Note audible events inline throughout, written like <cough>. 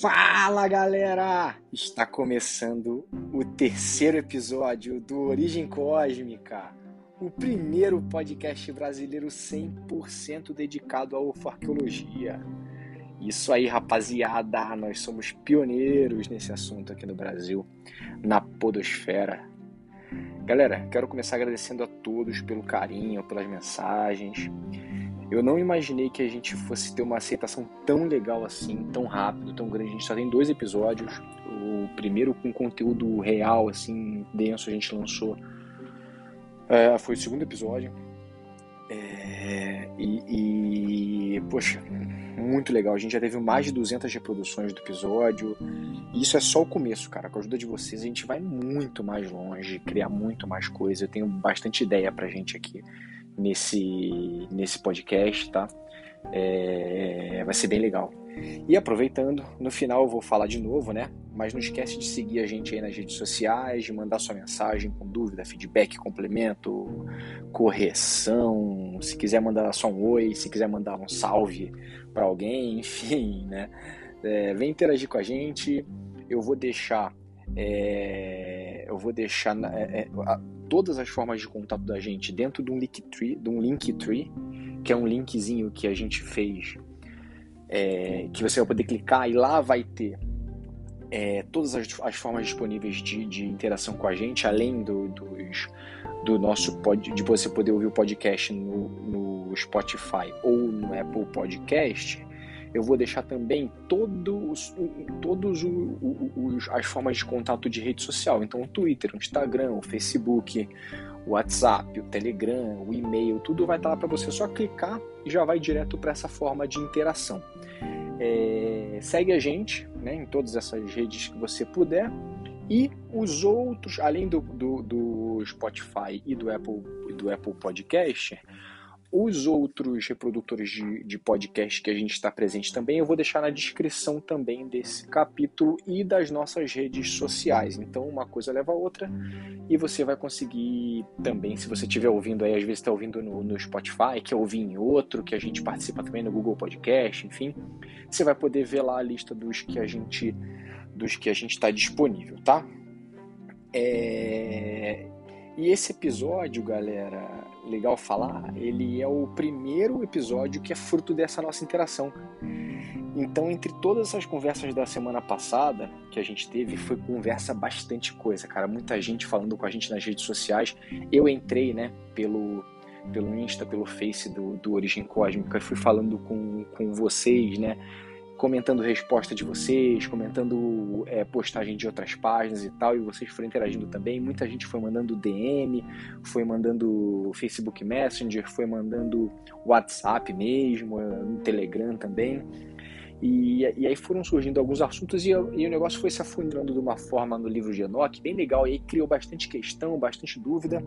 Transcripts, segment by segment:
Fala galera! Está começando o terceiro episódio do Origem Cósmica, o primeiro podcast brasileiro 100% dedicado à ufarqueologia. Isso aí, rapaziada, nós somos pioneiros nesse assunto aqui no Brasil, na Podosfera. Galera, quero começar agradecendo a todos pelo carinho, pelas mensagens. Eu não imaginei que a gente fosse ter uma aceitação tão legal assim, tão rápido, tão grande. A gente só tem dois episódios. O primeiro com conteúdo real, assim, denso, a gente lançou. É, foi o segundo episódio. É, e, e, poxa, muito legal. A gente já teve mais de 200 reproduções do episódio. E isso é só o começo, cara. Com a ajuda de vocês, a gente vai muito mais longe, criar muito mais coisa. Eu tenho bastante ideia pra gente aqui nesse, nesse podcast, tá? É, vai ser bem legal. E aproveitando, no final eu vou falar de novo, né? Mas não esquece de seguir a gente aí nas redes sociais, de mandar sua mensagem com dúvida, feedback, complemento, correção. Se quiser mandar só um oi, se quiser mandar um salve para alguém, <laughs> enfim, né? É, vem interagir com a gente. Eu vou deixar, é, eu vou deixar é, é todas as formas de contato da gente dentro de um Linktree, de um Linktree, que é um linkzinho que a gente fez, é, que você vai poder clicar e lá vai ter é, todas as, as, formas disponíveis de, de, interação com a gente, além do, dos, do nosso pod, de você poder ouvir o podcast no, no Spotify ou no Apple Podcast eu vou deixar também todos, todos os, as formas de contato de rede social. Então, o Twitter, o Instagram, o Facebook, o WhatsApp, o Telegram, o e-mail, tudo vai estar lá para você. só clicar e já vai direto para essa forma de interação. É, segue a gente né, em todas essas redes que você puder. E os outros, além do, do, do Spotify e do Apple, do Apple Podcast, os outros reprodutores de, de podcast que a gente está presente também, eu vou deixar na descrição também desse capítulo e das nossas redes sociais. Então, uma coisa leva a outra e você vai conseguir também, se você estiver ouvindo aí, às vezes está ouvindo no, no Spotify, quer ouvir em outro, que a gente participa também no Google Podcast, enfim, você vai poder ver lá a lista dos que a gente dos que a gente está disponível, tá? É... E esse episódio, galera, legal falar, ele é o primeiro episódio que é fruto dessa nossa interação. Então, entre todas essas conversas da semana passada que a gente teve, foi conversa bastante coisa, cara. Muita gente falando com a gente nas redes sociais. Eu entrei, né, pelo, pelo Insta, pelo Face do, do Origem Cósmica, fui falando com, com vocês, né, comentando resposta de vocês, comentando é, postagem de outras páginas e tal, e vocês foram interagindo também. Muita gente foi mandando DM, foi mandando Facebook Messenger, foi mandando WhatsApp mesmo, no Telegram também. E, e aí foram surgindo alguns assuntos e, e, o negócio foi se afunilando de uma forma no livro de Enoch, bem legal, e aí criou bastante questão, bastante dúvida.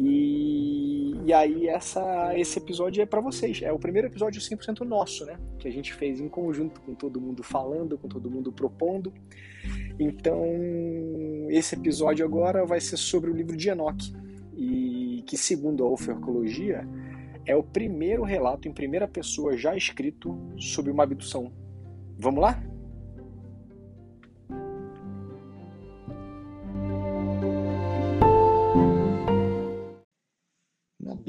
E, e aí essa, esse episódio é para vocês. É o primeiro episódio 100% nosso, né? Que a gente fez em conjunto com todo mundo falando, com todo mundo propondo. Então, esse episódio agora vai ser sobre o livro de Enoch. E que, segundo a ofercologia, é o primeiro relato em primeira pessoa já escrito sobre uma abdução. Vamos lá?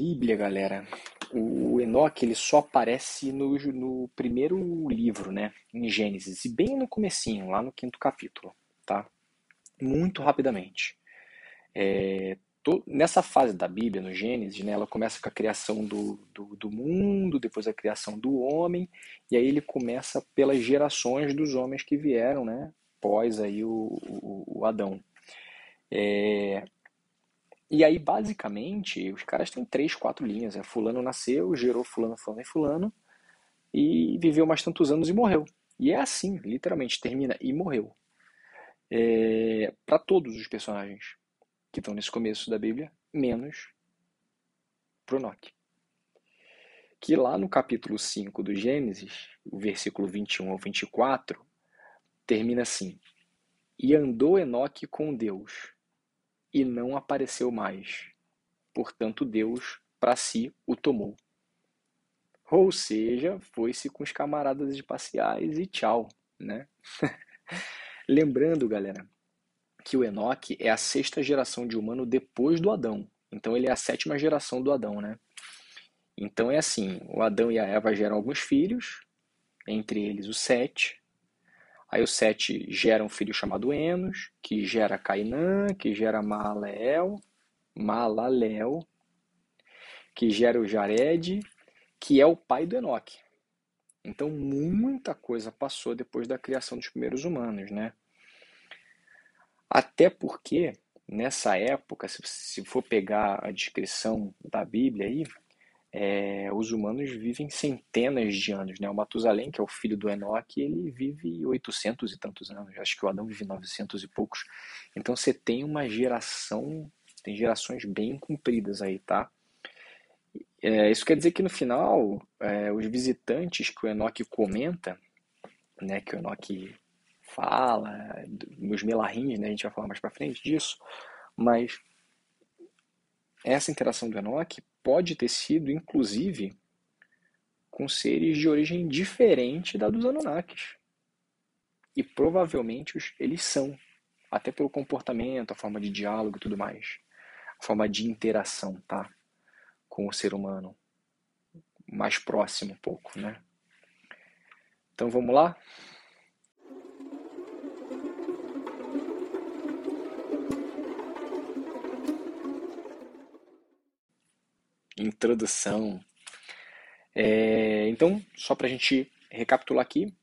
Bíblia, galera, o Enoque ele só aparece no, no primeiro livro, né, em Gênesis, e bem no comecinho, lá no quinto capítulo, tá? Muito rapidamente. É, to, nessa fase da Bíblia, no Gênesis, né, ela começa com a criação do, do, do, mundo, depois a criação do homem, e aí ele começa pelas gerações dos homens que vieram, né, pós aí o, o, o Adão. É, e aí, basicamente, os caras têm três, quatro linhas. É, fulano nasceu, gerou fulano, fulano e fulano, e viveu mais tantos anos e morreu. E é assim, literalmente, termina e morreu. É, para todos os personagens que estão nesse começo da Bíblia, menos pro Enoque. Que lá no capítulo 5 do Gênesis, o versículo 21 ao 24, termina assim: E andou Enoque com Deus e não apareceu mais. Portanto, Deus para si o tomou. Ou seja, foi-se com os camaradas espaciais e tchau. né? <laughs> Lembrando, galera, que o Enoque é a sexta geração de humano depois do Adão. Então ele é a sétima geração do Adão, né? Então é assim, o Adão e a Eva geram alguns filhos, entre eles o Sete. Aí o Sete gera um filho chamado Enos, que gera Cainã, que gera Malalel, Malalel, que gera o Jared, que é o pai do Enoque. Então muita coisa passou depois da criação dos primeiros humanos, né? Até porque nessa época, se for pegar a descrição da Bíblia aí, é, os humanos vivem centenas de anos, né? O Matusalém, que é o filho do Enoque, ele vive 800 e tantos anos. Acho que o Adão vive 900 e poucos. Então você tem uma geração, tem gerações bem compridas aí, tá? É, isso quer dizer que no final, é, os visitantes que o Enoque comenta, né, que o Enoque fala, os melarrins, né, a gente vai falar mais para frente disso, mas essa interação do Enoque pode ter sido, inclusive, com seres de origem diferente da dos Anunnakis. E provavelmente eles são, até pelo comportamento, a forma de diálogo e tudo mais, a forma de interação, tá? com o ser humano mais próximo um pouco, né? Então vamos lá? Introdução. É, então, só para a gente recapitular aqui,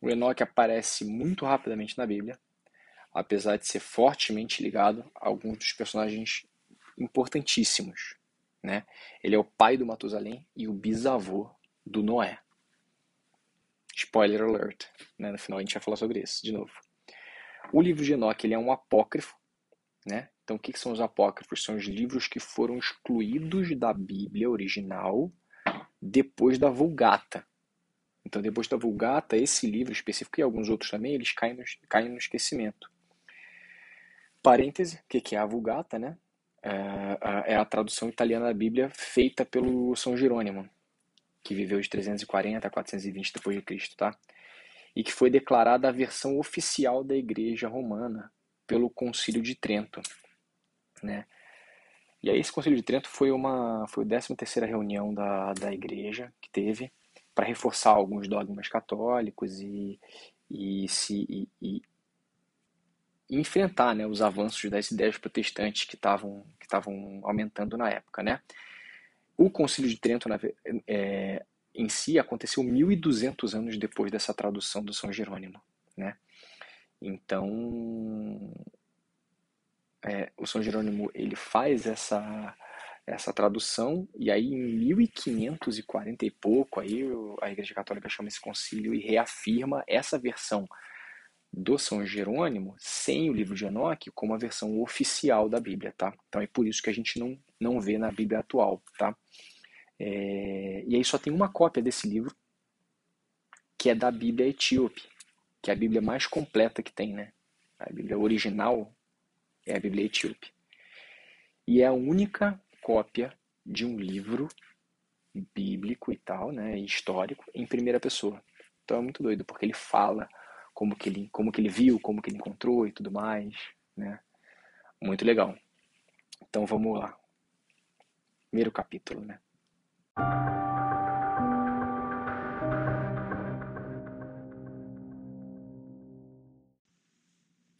o Enoque aparece muito rapidamente na Bíblia, apesar de ser fortemente ligado a alguns dos personagens importantíssimos né? Ele é o pai do Matusalém e o bisavô do Noé. Spoiler alert. Né? No final a gente vai falar sobre isso de novo. O livro de Enoque ele é um apócrifo. Né? Então o que, são os apócrifos? São os livros que foram excluídos da Bíblia original depois da Vulgata. Então, depois da Vulgata, esse livro específico e alguns outros também, eles caem no, caem no esquecimento. Parêntese, o que, que é a Vulgata, né? é, é a tradução italiana da Bíblia feita pelo São Jerônimo, que viveu de 340 a 420 depois de Cristo, tá? E que foi declarada a versão oficial da Igreja Romana pelo Concílio de Trento, né? E aí esse Concílio de Trento foi uma foi a 13 terceira reunião da, da Igreja que teve para reforçar alguns dogmas católicos e, e se e, e enfrentar né, os avanços das ideias protestantes que estavam que estavam aumentando na época, né? O Concílio de Trento na, é, em si aconteceu 1.200 anos depois dessa tradução do São Jerônimo, né? Então, é, o São Jerônimo ele faz essa essa tradução e aí em 1540 e pouco aí a Igreja Católica chama esse concílio e reafirma essa versão do São Jerônimo sem o livro de Enoque como a versão oficial da Bíblia, tá? Então é por isso que a gente não, não vê na Bíblia atual, tá? É, e aí só tem uma cópia desse livro, que é da Bíblia etíope, que é a Bíblia mais completa que tem, né? A Bíblia original é a Bíblia etíope. E é a única cópia de um livro bíblico e tal, né, histórico, em primeira pessoa. Então é muito doido, porque ele fala como que ele, como que ele viu, como que ele encontrou e tudo mais, né? Muito legal. Então vamos lá. Primeiro capítulo, né?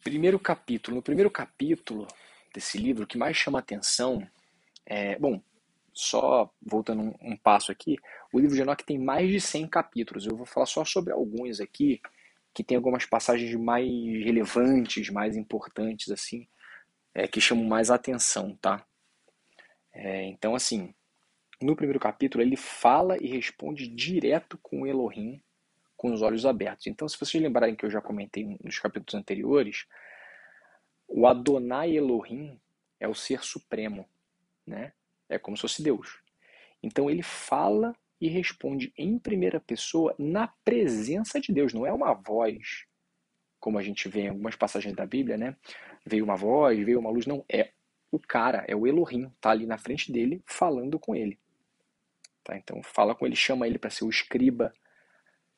Primeiro capítulo. No primeiro capítulo desse livro, o que mais chama atenção é, bom, só voltando um, um passo aqui, o livro de Enoch tem mais de 100 capítulos. Eu vou falar só sobre alguns aqui que tem algumas passagens mais relevantes, mais importantes, assim, é, que chamam mais atenção, tá? É, então, assim, no primeiro capítulo ele fala e responde direto com Elohim, com os olhos abertos. Então, se vocês lembrarem que eu já comentei nos capítulos anteriores, o Adonai Elohim é o ser supremo, né? É como se fosse Deus. Então ele fala e responde em primeira pessoa na presença de Deus. Não é uma voz, como a gente vê em algumas passagens da Bíblia, né? Veio uma voz, veio uma luz. Não, é o cara, é o Elohim, tá ali na frente dele falando com ele. Tá? Então fala com ele, chama ele para ser o escriba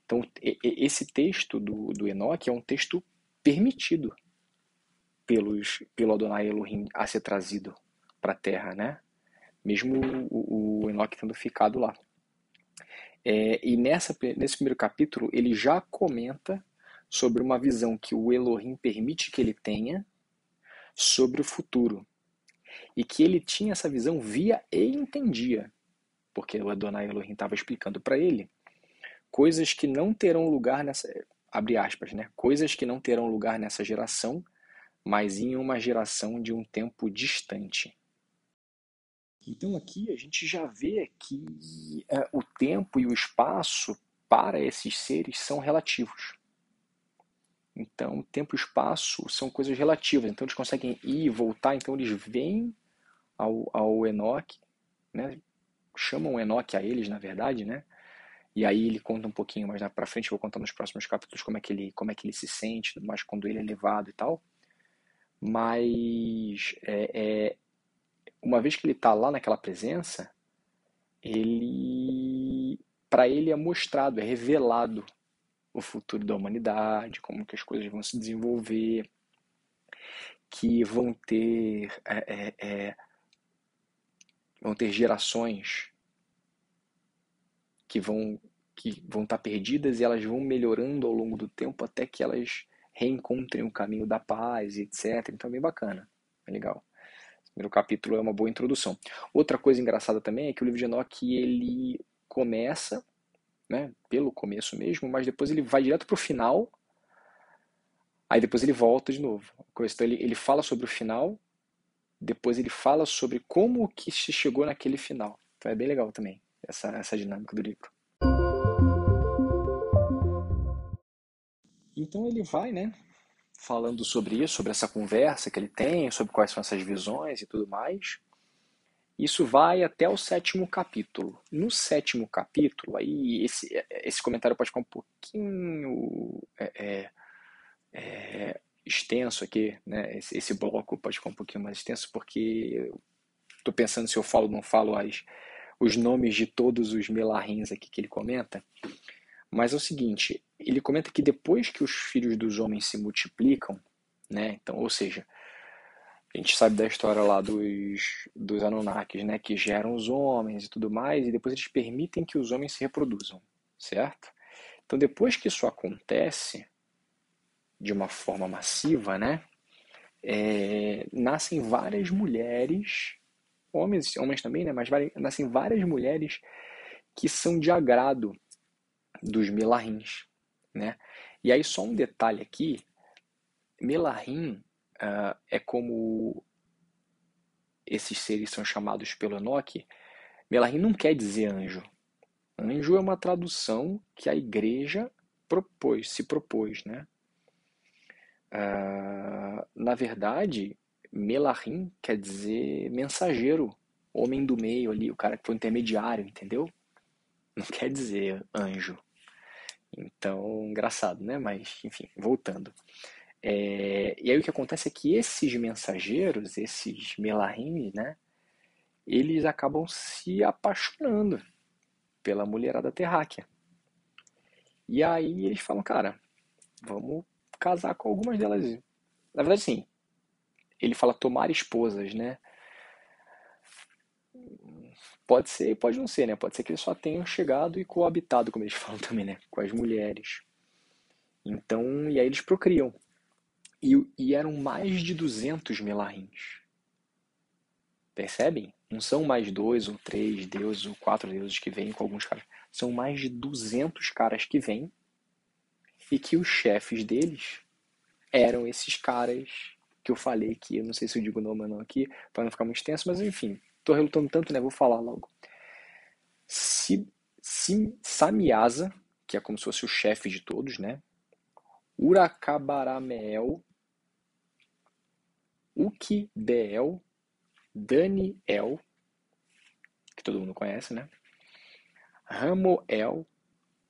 Então, esse texto do, do Enoque é um texto permitido pelos, pelo Adonai Elohim a ser trazido para a Terra, né? Mesmo o, o Enoque tendo ficado lá. É, e nessa, nesse primeiro capítulo, ele já comenta sobre uma visão que o Elohim permite que ele tenha sobre o futuro. E que ele tinha essa visão, via e entendia. Porque o Adonai Elohim estava explicando para ele coisas que não terão lugar nessa. Abre aspas, né? Coisas que não terão lugar nessa geração, mas em uma geração de um tempo distante. Então aqui a gente já vê que é, o tempo e o espaço para esses seres são relativos. Então, tempo e espaço são coisas relativas. Então, eles conseguem ir e voltar. Então, eles vêm ao, ao Enoque, né? chamam Enoque a eles, na verdade, né? E aí ele conta um pouquinho mais para frente, eu vou contar nos próximos capítulos como é que ele, como é que ele se sente, mais quando ele é levado e tal. Mas é, é uma vez que ele está lá naquela presença, ele para ele é mostrado, é revelado o futuro da humanidade, como que as coisas vão se desenvolver, que vão ter é, é, é, vão ter gerações que vão que vão estar perdidas e elas vão melhorando ao longo do tempo até que elas reencontrem o caminho da paz, etc. Então é bem bacana, é legal. O primeiro capítulo é uma boa introdução. Outra coisa engraçada também é que o livro de Enoch ele começa né, pelo começo mesmo, mas depois ele vai direto para o final, aí depois ele volta de novo. Então ele, ele fala sobre o final, depois ele fala sobre como que se chegou naquele final. Então é bem legal também essa, essa dinâmica do livro. Então ele vai, né, falando sobre isso, sobre essa conversa que ele tem, sobre quais são essas visões e tudo mais. Isso vai até o sétimo capítulo. No sétimo capítulo, aí esse, esse comentário pode ficar um pouquinho é, é, é, extenso aqui, né? Esse, esse, bloco pode ficar um pouquinho mais extenso, porque estou pensando se eu falo ou não falo as, os nomes de todos os melarrins aqui que ele comenta. Mas é o seguinte, ele comenta que depois que os filhos dos homens se multiplicam, né? Então, ou seja, a gente sabe da história lá dos, dos Anunnakis, né? Que geram os homens e tudo mais, e depois eles permitem que os homens se reproduzam, certo? Então, depois que isso acontece, de uma forma massiva, né? É, nascem várias mulheres, homens, homens também, né? Mas nascem várias mulheres que são de agrado dos melarrins, né? E aí só um detalhe aqui, melarrim uh, é como esses seres são chamados pelo Enoque, Melahim não quer dizer anjo. Anjo é uma tradução que a igreja propôs, se propôs, né? Uh, na verdade, Melahim quer dizer mensageiro, homem do meio ali, o cara que foi intermediário, entendeu? Não quer dizer anjo. Então, engraçado, né? Mas, enfim, voltando. É, e aí o que acontece é que esses mensageiros, esses melahim, né, eles acabam se apaixonando pela mulherada terráquea. E aí eles falam, cara, vamos casar com algumas delas. Na verdade, sim. Ele fala tomar esposas, né? Pode ser, pode não ser, né? Pode ser que eles só tenham chegado e coabitado, como eles <laughs> falam também, né? Com as mulheres. Então, e aí eles procriam. E, e eram mais de 200 melarrins. Percebem? Não são mais dois ou três deuses ou quatro deuses que vêm com alguns caras. São mais de 200 caras que vêm e que os chefes deles eram esses caras que eu falei que eu não sei se eu digo o nome ou não aqui, para não ficar muito extenso, mas enfim, tô relutando tanto, né? Vou falar logo. Si, si, Samiasa, que é como se fosse o chefe de todos, né? Uracabarameel, Ukibeel, Daniel, que todo mundo conhece, né? Ramoel,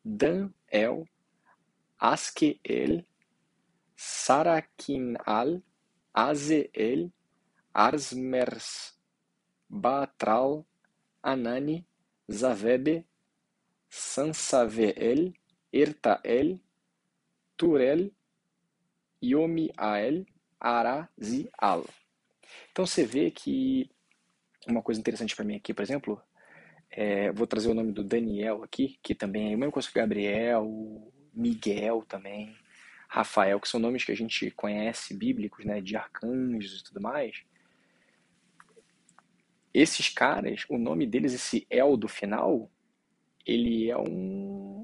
Danel, Askeel, Sarakinal, Azeel, Arsmers, Batral, Anani, Zavebe, Sansaveel, Ertael, Turel, Yomiael, Arazial. Então você vê que uma coisa interessante para mim aqui, por exemplo, é, vou trazer o nome do Daniel aqui, que também é o mesmo coisa que Gabriel, Miguel também, Rafael, que são nomes que a gente conhece bíblicos, né, de arcanjos e tudo mais. Esses caras, o nome deles, esse El do final, ele é um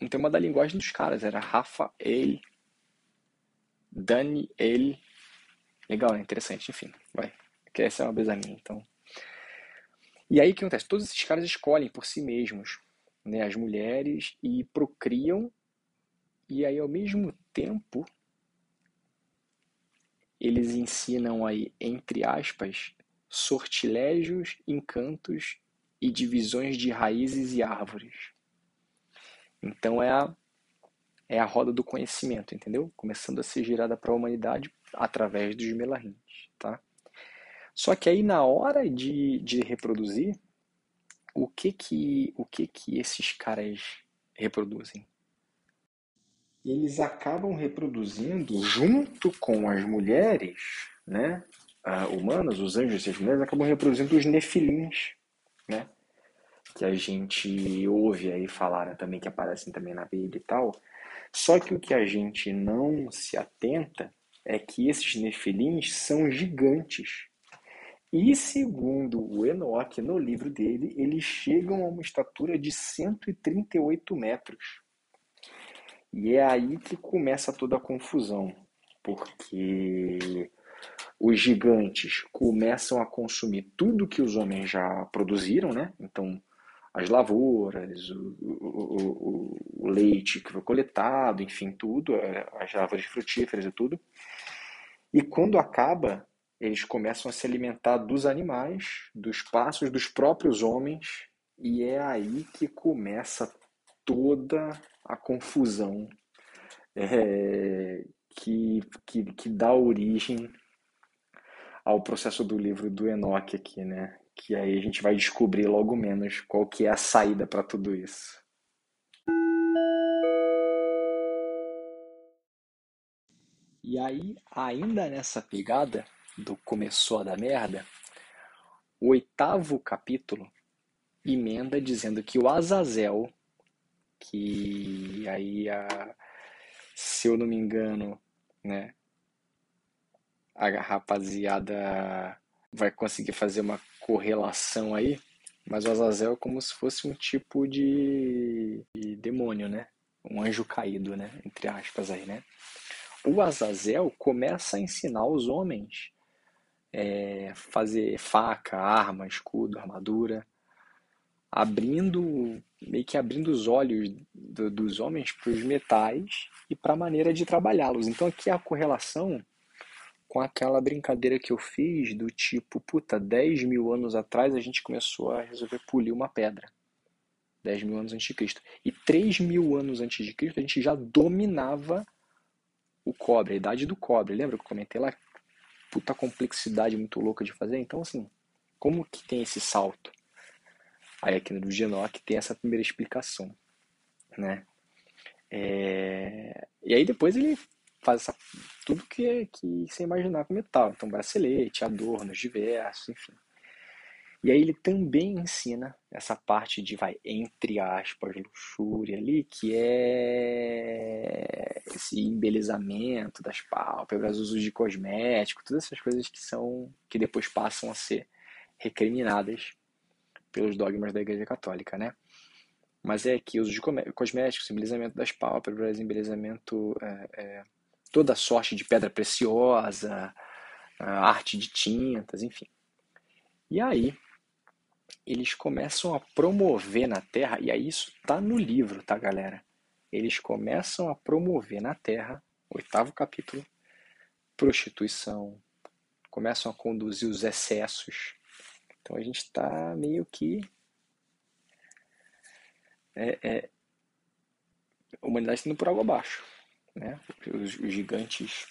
um tema da linguagem dos caras, era Rafael, Daniel. Legal, né? Interessante, enfim, vai. Que essa é uma brisa minha, então. E aí o que acontece? Todos esses caras escolhem por si mesmos, né, as mulheres e procriam e aí ao mesmo tempo eles ensinam aí entre aspas sortilégios, encantos e divisões de raízes e árvores. Então é a, é a roda do conhecimento, entendeu? Começando a ser girada para a humanidade através dos melarrins, tá? Só que aí na hora de, de reproduzir, o que que, o que que esses caras reproduzem? Eles acabam reproduzindo junto com as mulheres, né? Uh, humanas, os anjos e as mulheres acabam reproduzindo os nefilins, né? que a gente ouve aí falar também, que aparecem também na Bíblia e tal. Só que o que a gente não se atenta é que esses nefilins são gigantes. E segundo o Enoque, no livro dele, eles chegam a uma estatura de 138 metros. E é aí que começa toda a confusão, porque os gigantes começam a consumir tudo que os homens já produziram, né? Então, as lavouras, o, o, o, leite que foi coletado, enfim, tudo, é, as árvores frutíferas e tudo. E quando acaba, eles começam a se alimentar dos animais, dos passos, dos próprios homens, e é aí que começa toda a confusão é, que, que, que dá origem ao processo do livro do Enoque aqui, né? que aí a gente vai descobrir logo menos qual que é a saída para tudo isso. E aí, ainda nessa pegada do começou a dar merda, o oitavo capítulo emenda dizendo que o Azazel, que aí a, se eu não me engano, né, a rapaziada vai conseguir fazer uma correlação aí, mas o Azazel é como se fosse um tipo de, de demônio, né? Um anjo caído, né? Entre aspas aí, né? O Azazel começa a ensinar os homens é, fazer faca, arma, escudo, armadura, abrindo meio que abrindo os olhos do, dos homens para os metais e para a maneira de trabalhá-los. Então aqui a correlação com aquela brincadeira que eu fiz do tipo, puta, 10 mil anos atrás a gente começou a resolver polir uma pedra. 10 mil anos antes de Cristo. E 3 mil anos antes de Cristo a gente já dominava o cobre, a idade do cobre. Lembra que eu comentei lá? Puta complexidade muito louca de fazer. Então, assim, como que tem esse salto? Aí aqui no Genoc tem essa primeira explicação, né? É... E aí depois ele faz essa, tudo que, que você imaginar com metal. Então, bracelete, adornos diversos, enfim. E aí ele também ensina essa parte de, vai, entre aspas, luxúria ali, que é esse embelezamento das pálpebras, uso de cosmético, todas essas coisas que são, que depois passam a ser recriminadas pelos dogmas da Igreja Católica, né? Mas é que uso de cosméticos, embelezamento das pálpebras, embelezamento é, é, toda sorte de pedra preciosa, arte de tintas, enfim. E aí, eles começam a promover na Terra, e aí isso tá no livro, tá, galera? Eles começam a promover na Terra, oitavo capítulo, prostituição, começam a conduzir os excessos. Então a gente está meio que. É, é, a humanidade está indo por água abaixo né? Os, gigantes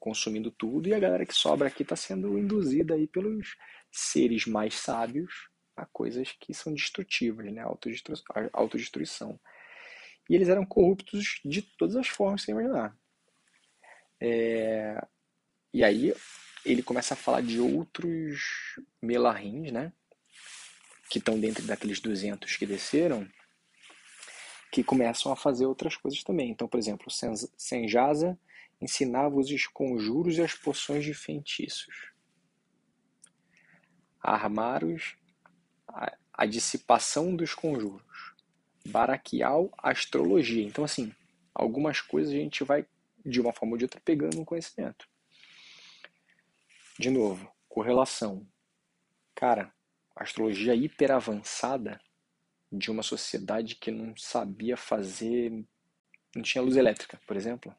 consumindo tudo e a galera que sobra aqui está sendo induzida aí pelos seres mais sábios a coisas que são destrutivas, né? Autodestru autodestruição. E eles eram corruptos de todas as formas, sem imaginar. É... E aí ele começa a falar de outros melarrins, né? Que estão dentro daqueles 200 que desceram, que começam a fazer outras coisas também. Então, por exemplo, Senjasa ensinava os conjuros e as poções de feitiços. Armaros, a, a dissipação dos conjuros. Baraquial, astrologia. Então, assim, algumas coisas a gente vai, de uma forma ou de outra, pegando um conhecimento. De novo, correlação. Cara, astrologia hiper avançada de uma sociedade que não sabia fazer, não tinha luz elétrica, por exemplo.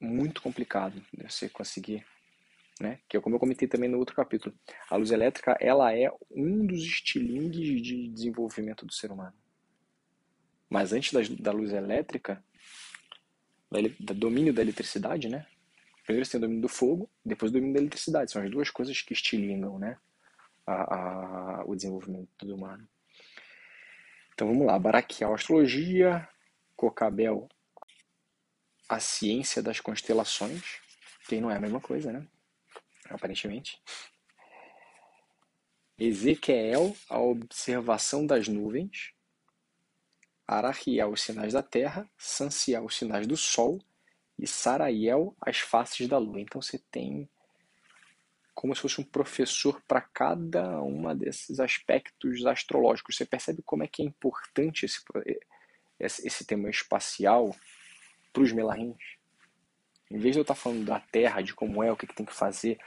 Muito complicado você conseguir, né? Que é como eu comentei também no outro capítulo. A luz elétrica, ela é um dos estilingues de desenvolvimento do ser humano. Mas antes da, da luz elétrica, do domínio da eletricidade, né? Primeiro você tem o domínio do fogo, depois o domínio da eletricidade. São as duas coisas que estilingam né, a, a, o desenvolvimento do humano. Então vamos lá. Baraquial, astrologia. Cocabel, a ciência das constelações. Que não é a mesma coisa, né? Aparentemente. Ezequiel, a observação das nuvens. Arachiel, os sinais da terra. Sanciel, os sinais do sol e Saraiel as faces da lua. Então você tem como se fosse um professor para cada uma desses aspectos astrológicos. Você percebe como é que é importante esse, esse tema espacial para os melarrins? Em vez de eu estar falando da Terra, de como é, o que, que tem que fazer,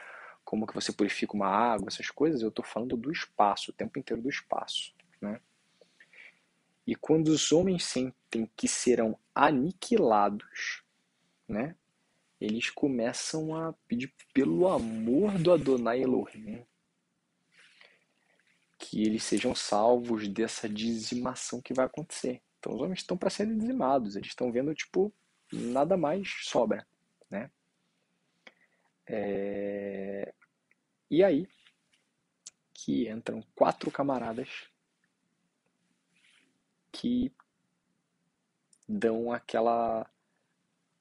como que você purifica uma água, essas coisas, eu estou falando do espaço, o tempo inteiro do espaço. Né? E quando os homens sentem que serão aniquilados né? Eles começam a pedir pelo amor do Adonai Elohim que eles sejam salvos dessa dizimação que vai acontecer. Então os homens estão para serem dizimados, eles estão vendo tipo nada mais sobra, né? É... E aí que entram quatro camaradas que dão aquela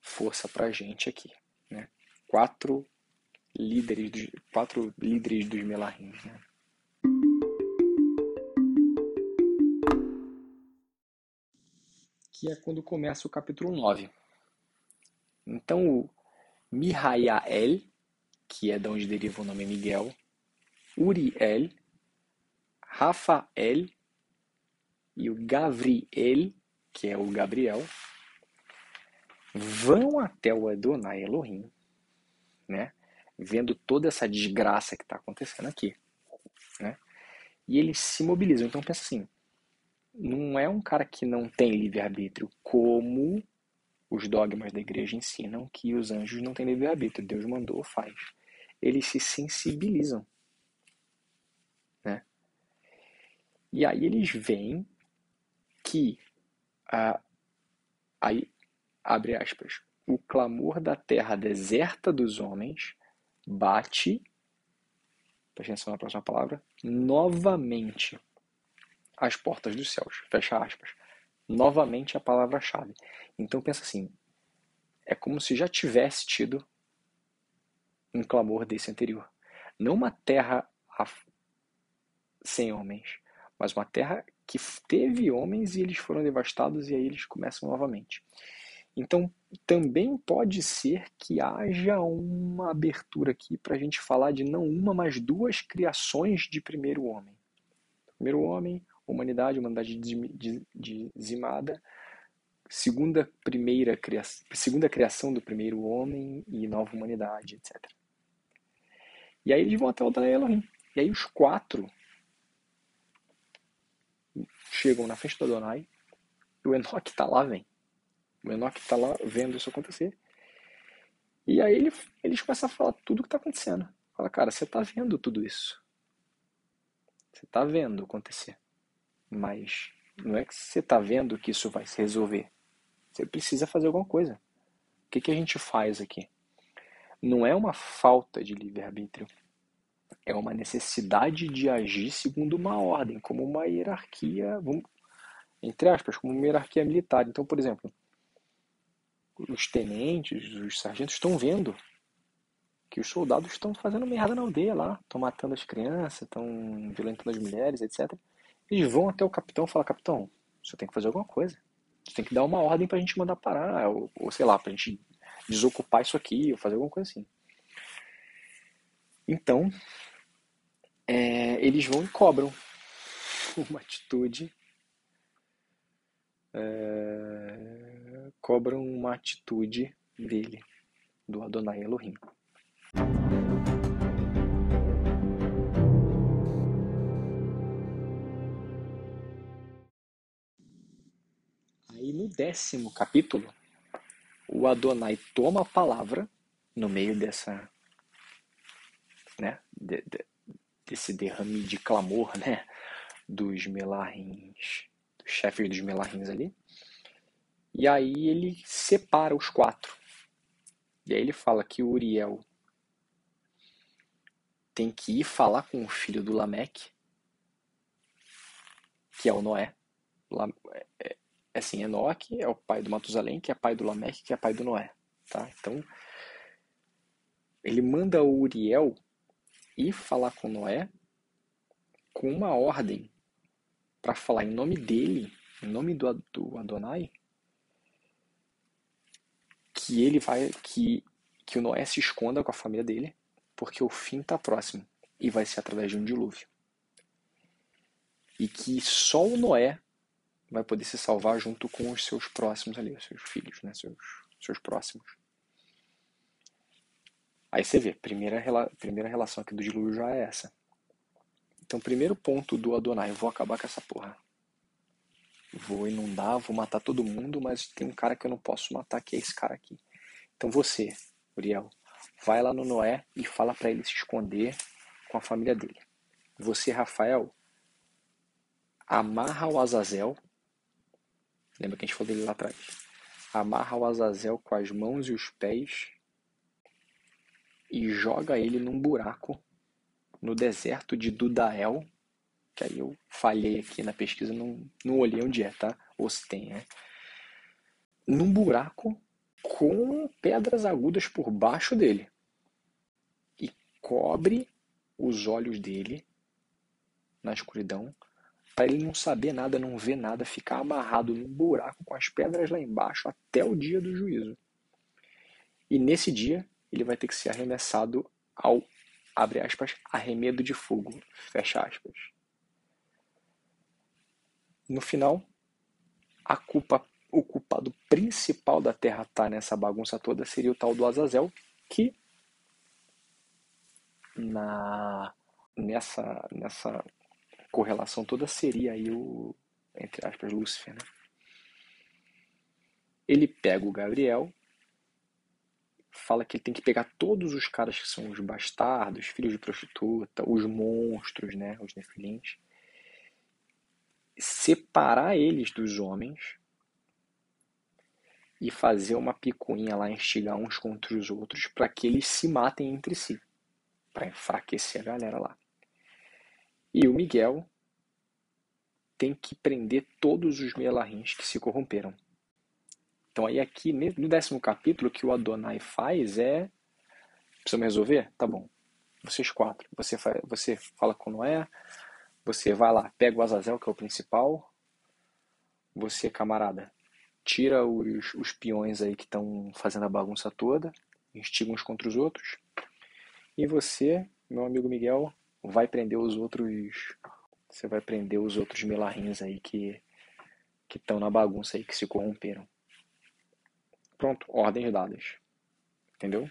força para a gente aqui. Né? Quatro líderes, quatro líderes dos Melarrins. Né? Que é quando começa o capítulo 9. Então, o Mihayael, que é de onde deriva o nome Miguel, Uriel, Rafael e o Gavriel, que é o Gabriel, vão até o Adonai Elohim, né? Vendo toda essa desgraça que está acontecendo aqui, né? E eles se mobilizam. Então pensa assim, não é um cara que não tem livre-arbítrio, como os dogmas da igreja ensinam que os anjos não têm livre-arbítrio. Deus mandou, faz. Eles se sensibilizam, né? E aí eles veem que a, aí abre aspas, o clamor da terra deserta dos homens bate, presta atenção na próxima palavra, novamente as portas dos céus, fecha aspas. Novamente a palavra-chave. Então pensa assim, é como se já tivesse tido um clamor desse anterior. Não uma terra sem homens, mas uma terra que teve homens e eles foram devastados e aí eles começam novamente. Então, também pode ser que haja uma abertura aqui para a gente falar de não uma, mas duas criações de primeiro homem. Primeiro homem, humanidade, humanidade dizimada. Segunda, primeira criação, segunda criação do primeiro homem e nova humanidade, etc. E aí eles vão até o Adonai Elohim. E aí os quatro chegam na frente do Adonai. E o Enoch está lá, vem. O Enoch está lá vendo isso acontecer. E aí ele, eles começam a falar tudo o que está acontecendo. Fala, cara, você está vendo tudo isso. Você está vendo acontecer. Mas não é que você está vendo que isso vai se resolver. Você precisa fazer alguma coisa. O que, que a gente faz aqui? Não é uma falta de livre-arbítrio. É uma necessidade de agir segundo uma ordem, como uma hierarquia. entre aspas, como uma hierarquia militar. Então, por exemplo, os tenentes, os sargentos estão vendo que os soldados estão fazendo merda na aldeia lá, estão matando as crianças, estão violentando as mulheres, etc. Eles vão até o capitão e falam, capitão, você tem que fazer alguma coisa. Você tem que dar uma ordem pra gente mandar parar, ou, ou sei lá, pra gente desocupar isso aqui, ou fazer alguma coisa assim. Então, é, eles vão e cobram <laughs> uma atitude. É, cobram uma atitude dele, do Adonai Elohim. Aí no décimo capítulo, o Adonai toma a palavra no meio dessa, né, de, de, desse derrame de clamor, né, dos melarrins, dos chefes dos melarrins ali. E aí ele separa os quatro. E aí ele fala que o Uriel tem que ir falar com o filho do Lameque, que é o Noé. É, é, assim, Enoque é o pai do Matusalém, que é pai do Lameque, que é pai do Noé. Tá? Então, ele manda o Uriel ir falar com Noé com uma ordem para falar em nome dele, em nome do Adonai, que ele vai que que o Noé se esconda com a família dele, porque o fim está próximo e vai ser através de um dilúvio. E que só o Noé vai poder se salvar junto com os seus próximos ali, os seus filhos, né, seus seus próximos. Aí você vê, primeira, primeira relação aqui do dilúvio já é essa. Então, primeiro ponto do Adonai, vou acabar com essa porra. Vou inundar, vou matar todo mundo, mas tem um cara que eu não posso matar, que é esse cara aqui. Então você, Uriel, vai lá no Noé e fala para ele se esconder com a família dele. Você, Rafael, amarra o Azazel. Lembra que a gente falou dele lá atrás? Amarra o Azazel com as mãos e os pés e joga ele num buraco no deserto de Dudael, que aí eu falhei aqui na pesquisa, não, não olhei onde é, tá? Ou se tem, né? Num buraco com pedras agudas por baixo dele. E cobre os olhos dele na escuridão, para ele não saber nada, não ver nada, ficar amarrado num buraco com as pedras lá embaixo até o dia do juízo. E nesse dia, ele vai ter que ser arremessado ao, abre aspas, arremedo de fogo, fecha aspas. No final, a culpa, o culpado principal da Terra estar tá nessa bagunça toda seria o tal do Azazel, que na nessa nessa correlação toda seria aí o entre aspas Lúcifer, né? Ele pega o Gabriel fala que ele tem que pegar todos os caras que são os bastardos, filhos de prostituta, os monstros, né, os nefilins, separar eles dos homens e fazer uma picuinha lá, instigar uns contra os outros para que eles se matem entre si, para enfraquecer a galera lá. E o Miguel tem que prender todos os melarrins que se corromperam. Então aí aqui no décimo capítulo o que o Adonai faz é precisamos resolver? Tá bom. Vocês quatro. Você, você fala com Noé, você vai lá, pega o Azazel, que é o principal. Você, camarada, tira os, os peões aí que estão fazendo a bagunça toda, instiga uns contra os outros. E você, meu amigo Miguel, vai prender os outros. Você vai prender os outros melarrinhos aí que que estão na bagunça aí, que se corromperam. Pronto, ordens dadas. Entendeu?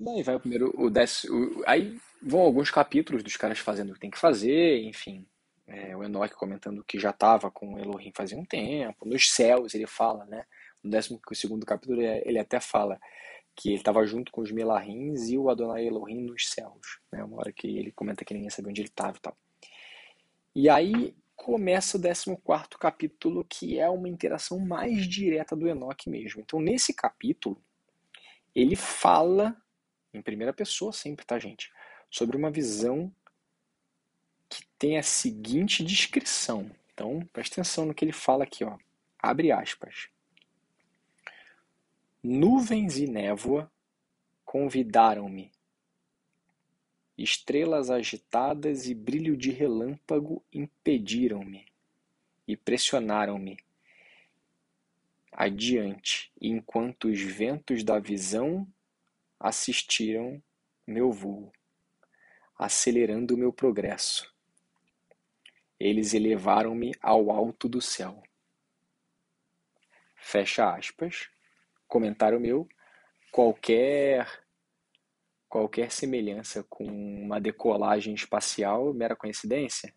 Daí vai o primeiro, o décimo. Aí vão alguns capítulos dos caras fazendo o que tem que fazer, enfim. É, o Enoch comentando que já estava com Elohim fazia um tempo. Nos céus, ele fala, né? No décimo segundo capítulo, ele até fala que ele estava junto com os Melahins e o Adonai Elohim nos céus. Né? Uma hora que ele comenta que ninguém sabia onde ele estava e tal. E aí começa o 14 capítulo, que é uma interação mais direta do Enoque mesmo. Então, nesse capítulo, ele fala, em primeira pessoa sempre, tá, gente? Sobre uma visão tem a seguinte descrição. Então, preste atenção no que ele fala aqui, ó. Abre aspas. Nuvens e névoa convidaram-me. Estrelas agitadas e brilho de relâmpago impediram-me e pressionaram-me adiante, enquanto os ventos da visão assistiram meu voo, acelerando meu progresso. Eles elevaram-me ao alto do céu. Fecha aspas. Comentário meu. Qualquer qualquer semelhança com uma decolagem espacial mera coincidência?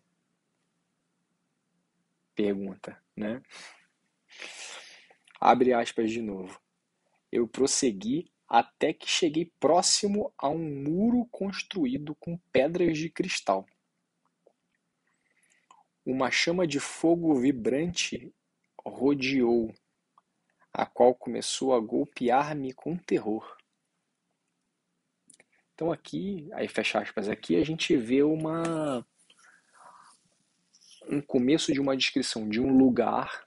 Pergunta, né? Abre aspas de novo. Eu prossegui até que cheguei próximo a um muro construído com pedras de cristal. Uma chama de fogo vibrante rodeou, a qual começou a golpear-me com terror. Então aqui, aí fecha aspas, aqui a gente vê uma um começo de uma descrição de um lugar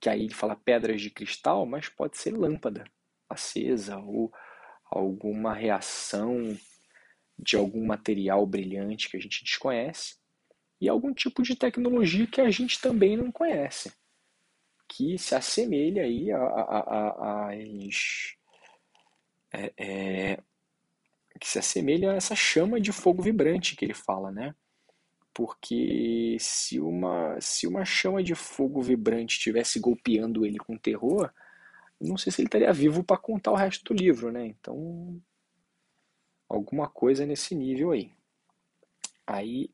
que aí ele fala pedras de cristal, mas pode ser lâmpada acesa ou alguma reação de algum material brilhante que a gente desconhece e algum tipo de tecnologia que a gente também não conhece, que se assemelha aí a, a, a, a é, é, que se assemelha a essa chama de fogo vibrante que ele fala, né? Porque se uma, se uma chama de fogo vibrante estivesse golpeando ele com terror, não sei se ele estaria vivo para contar o resto do livro, né? Então, alguma coisa nesse nível aí. Aí,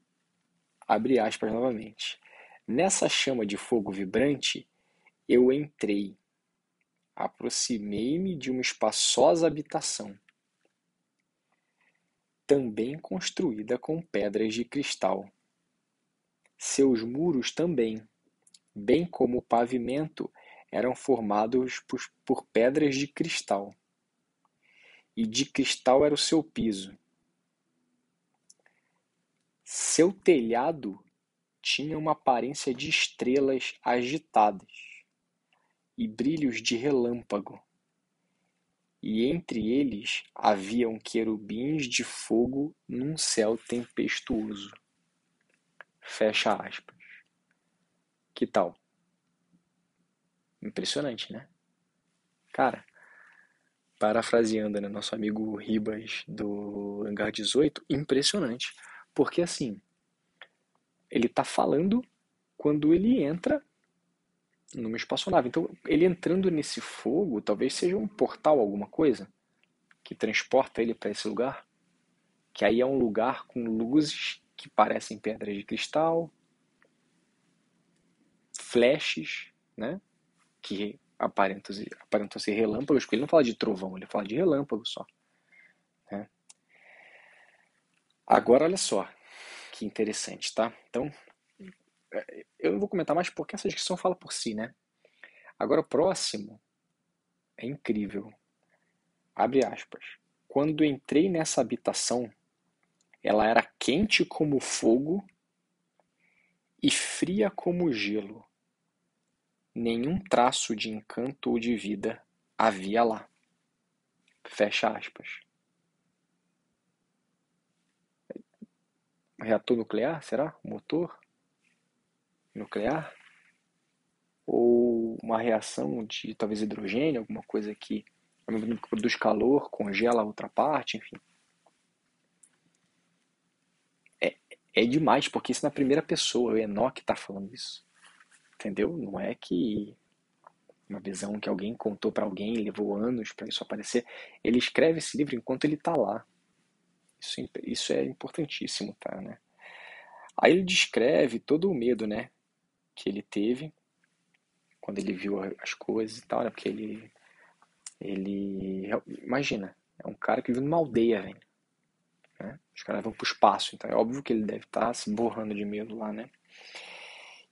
abre aspas novamente. Nessa chama de fogo vibrante, eu entrei, aproximei-me de uma espaçosa habitação, também construída com pedras de cristal seus muros também, bem como o pavimento, eram formados por, pedras de cristal, e de cristal era o seu piso. Seu telhado tinha uma aparência de estrelas agitadas e brilhos de relâmpago, e entre eles haviam querubins de fogo num céu tempestuoso. Fecha aspas. Que tal? Impressionante, né? Cara, parafraseando né, nosso amigo Ribas do Hangar 18, impressionante. Porque assim, ele tá falando quando ele entra numa espaçonave. Então, ele entrando nesse fogo, talvez seja um portal, alguma coisa, que transporta ele para esse lugar. Que aí é um lugar com luzes que parecem pedras de cristal, flashes, né? Que aparentam, aparentam ser relâmpagos, porque ele não fala de trovão, ele fala de relâmpago só. Né? Agora, olha só que interessante, tá? Então, é, eu não vou comentar mais porque essa descrição fala por si, né? Agora, o próximo é incrível. Abre aspas. Quando entrei nessa habitação, ela era quente como fogo e fria como gelo. Nenhum traço de encanto ou de vida havia lá. Fecha aspas. Reator nuclear, será? Motor nuclear? Ou uma reação de talvez hidrogênio, alguma coisa que produz calor, congela a outra parte, enfim. é demais, porque isso é na primeira pessoa, o Enoch está falando isso. Entendeu? Não é que uma visão que alguém contou para alguém levou anos para isso aparecer. Ele escreve esse livro enquanto ele está lá. Isso, isso é importantíssimo, tá, né? Aí ele descreve todo o medo, né, que ele teve quando ele viu as coisas e tal, né? Porque ele ele imagina, é um cara que vive numa aldeia, velho. Né? Os caras vão para o espaço, então é óbvio que ele deve estar tá se borrando de medo lá, né?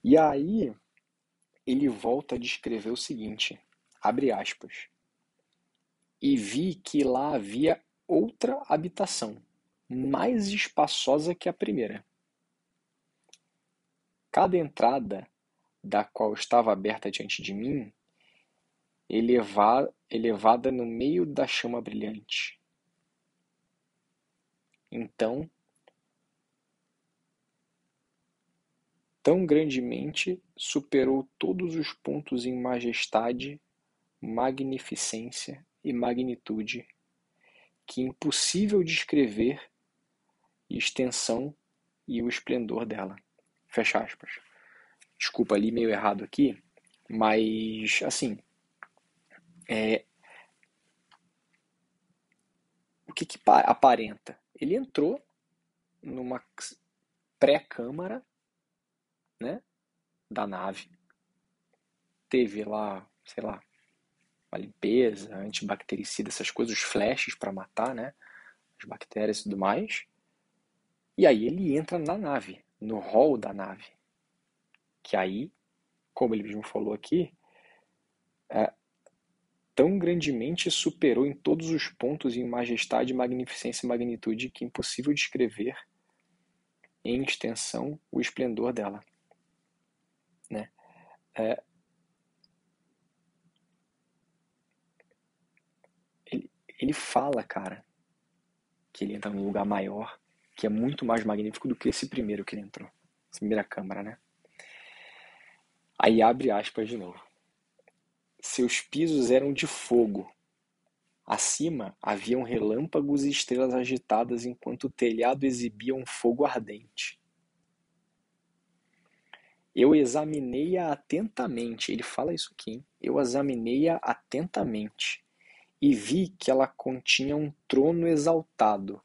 E aí ele volta a descrever o seguinte, abre aspas, e vi que lá havia outra habitação, mais espaçosa que a primeira. cada entrada da qual estava aberta diante de mim, elevada, elevada no meio da chama brilhante. Então, tão grandemente superou todos os pontos em majestade, magnificência e magnitude, que impossível descrever extensão e o esplendor dela. Fecha aspas. Desculpa ali meio errado aqui, mas assim, é, o que, que aparenta? Ele entrou numa pré-câmara né, da nave, teve lá, sei lá, uma limpeza, antibactericida, essas coisas, os flashes para matar, né, as bactérias e tudo mais. E aí ele entra na nave, no hall da nave. Que aí, como ele mesmo falou aqui, é, tão grandemente superou em todos os pontos em majestade, magnificência e magnitude que é impossível descrever em extensão o esplendor dela. Né? É, ele, ele fala, cara, que ele entra num lugar maior, que é muito mais magnífico do que esse primeiro que ele entrou. Essa primeira câmara, né? Aí abre aspas de novo. Seus pisos eram de fogo. Acima haviam relâmpagos e estrelas agitadas enquanto o telhado exibia um fogo ardente. Eu examinei-a atentamente. Ele fala isso aqui. Hein? Eu examinei-a atentamente e vi que ela continha um trono exaltado,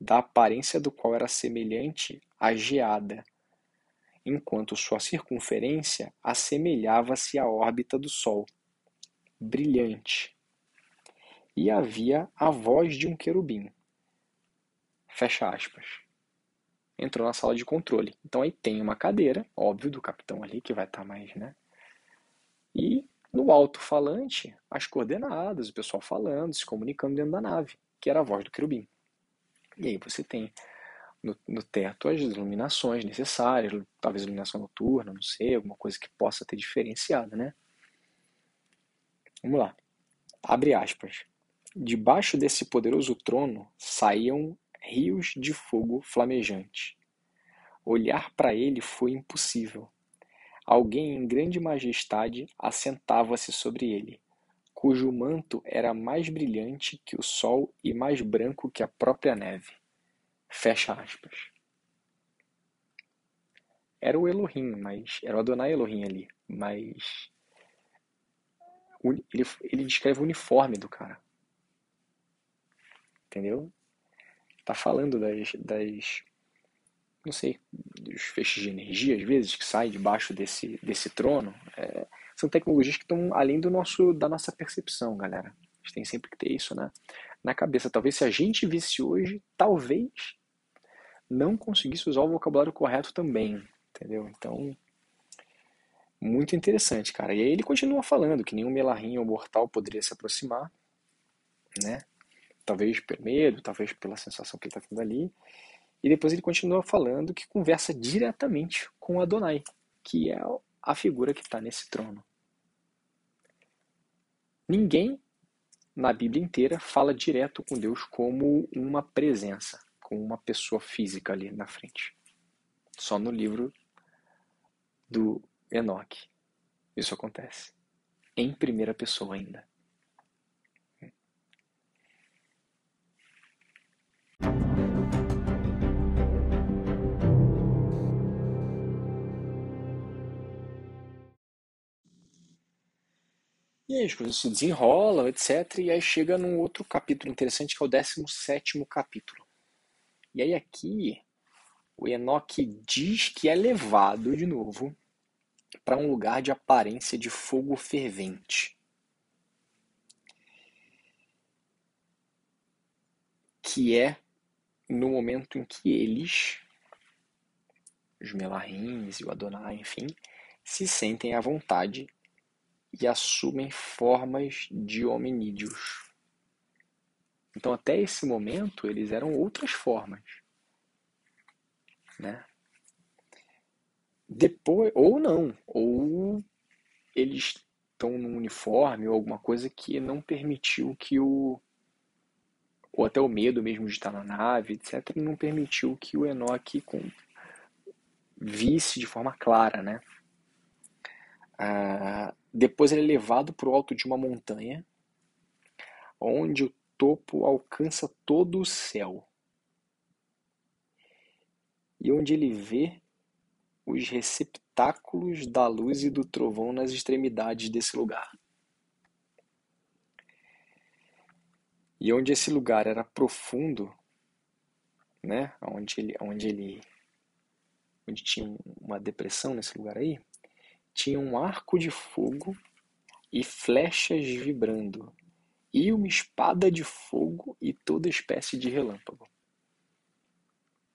da aparência do qual era semelhante à geada, enquanto sua circunferência assemelhava-se à órbita do Sol, brilhante. E havia a voz de um querubim. Fecha aspas. Entrou na sala de controle. Então aí tem uma cadeira, óbvio, do capitão ali, que vai estar mais, né? E no alto-falante, as coordenadas, o pessoal falando, se comunicando dentro da nave, que era a voz do querubim. E aí você tem no, no teto as iluminações necessárias, talvez iluminação noturna, não sei, alguma coisa que possa ter diferenciado, né? Vamos lá. Abre aspas. Debaixo desse poderoso trono saíam rios de fogo flamejante. Olhar para ele foi impossível. Alguém em grande majestade assentava-se sobre ele, cujo manto era mais brilhante que o sol e mais branco que a própria neve. Fecha aspas. Era o Elohim, mas era o Adonai Elohim ali, mas ele, ele descreve o uniforme do cara. Entendeu? Tá falando das, das não sei, dos feixes de energia, às vezes, que saem debaixo desse, desse trono. É, são tecnologias que estão além do nosso, da nossa percepção, galera. A gente tem sempre que ter isso né, na cabeça. Talvez se a gente visse hoje, talvez não conseguisse usar o vocabulário correto também, entendeu? Então, muito interessante, cara. E aí ele continua falando que nenhum melarrinho ou mortal poderia se aproximar, né? Talvez pelo medo, talvez pela sensação que ele está tendo ali. E depois ele continua falando que conversa diretamente com Adonai, que é a figura que está nesse trono. Ninguém na Bíblia inteira fala direto com Deus como uma presença, como uma pessoa física ali na frente. Só no livro do Enoque isso acontece. Em primeira pessoa ainda. E aí as coisas se desenrolam, etc. E aí chega num outro capítulo interessante, que é o 17 capítulo. E aí aqui, o Enoque diz que é levado de novo para um lugar de aparência de fogo fervente. Que é no momento em que eles, os Melarrins e o Adonai, enfim, se sentem à vontade e assumem formas de hominídeos. Então, até esse momento, eles eram outras formas. Né? depois, ou não, ou eles estão num uniforme ou alguma coisa que não permitiu que o ou até o medo mesmo de estar na nave, etc, não permitiu que o Enoch com, visse de forma clara, né? Ah, depois ele é levado para o alto de uma montanha, onde o topo alcança todo o céu. E onde ele vê os receptáculos da luz e do trovão nas extremidades desse lugar. E onde esse lugar era profundo, né, onde ele, onde ele, onde tinha uma depressão nesse lugar aí, tinha um arco de fogo e flechas vibrando, e uma espada de fogo e toda espécie de relâmpago.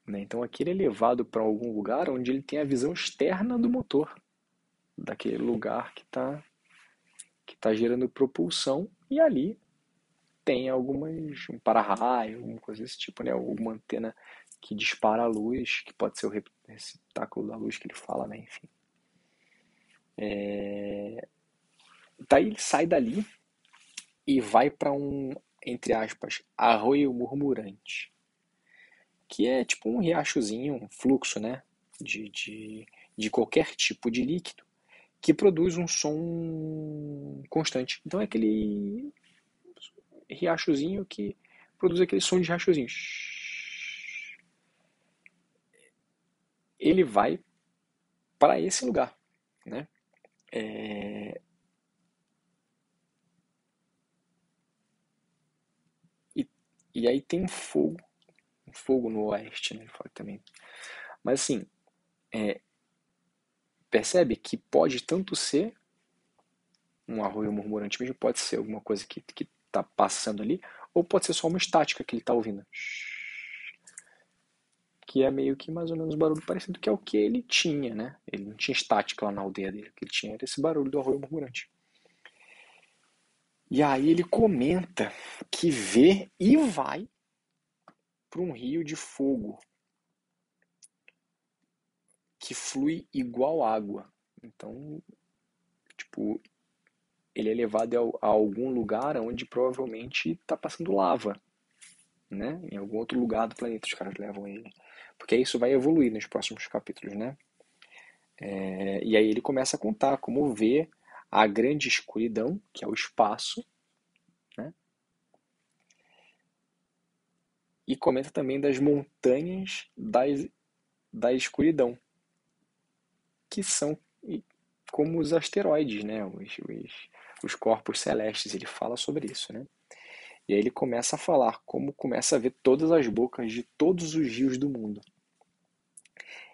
Né? Então aqui ele é levado para algum lugar onde ele tem a visão externa do motor, daquele lugar que está que tá gerando propulsão, e ali tem algumas, um para-raio, alguma coisa desse tipo, né? alguma antena que dispara a luz, que pode ser o receptáculo da luz que ele fala, né? enfim. É... Daí ele sai dali e vai para um, entre aspas, arroio murmurante, que é tipo um riachozinho, um fluxo, né, de, de, de qualquer tipo de líquido, que produz um som constante. Então é aquele riachozinho que produz aquele som de riachozinho. Ele vai para esse lugar, né? É... E, e aí tem um fogo, um fogo no oeste, né? Fala também. Mas assim, é... percebe que pode tanto ser um arroio murmurante mesmo, pode ser alguma coisa que, que tá passando ali, ou pode ser só uma estática que ele está ouvindo que é meio que mais ou menos barulho parecido que é o que ele tinha, né? Ele não tinha estática lá na aldeia dele, o que ele tinha era esse barulho do arroio murmurante. E aí ele comenta que vê e vai para um rio de fogo que flui igual água. Então, tipo, ele é levado a, algum lugar onde provavelmente está passando lava, né? Em algum outro lugar do planeta os caras levam ele. Porque isso vai evoluir nos próximos capítulos, né? É, e aí ele começa a contar como vê a grande escuridão, que é o espaço, né? E comenta também das montanhas da, da escuridão, que são como os asteroides, né? Os, os, os corpos celestes. Ele fala sobre isso, né? E aí ele começa a falar como começa a ver todas as bocas de todos os rios do mundo.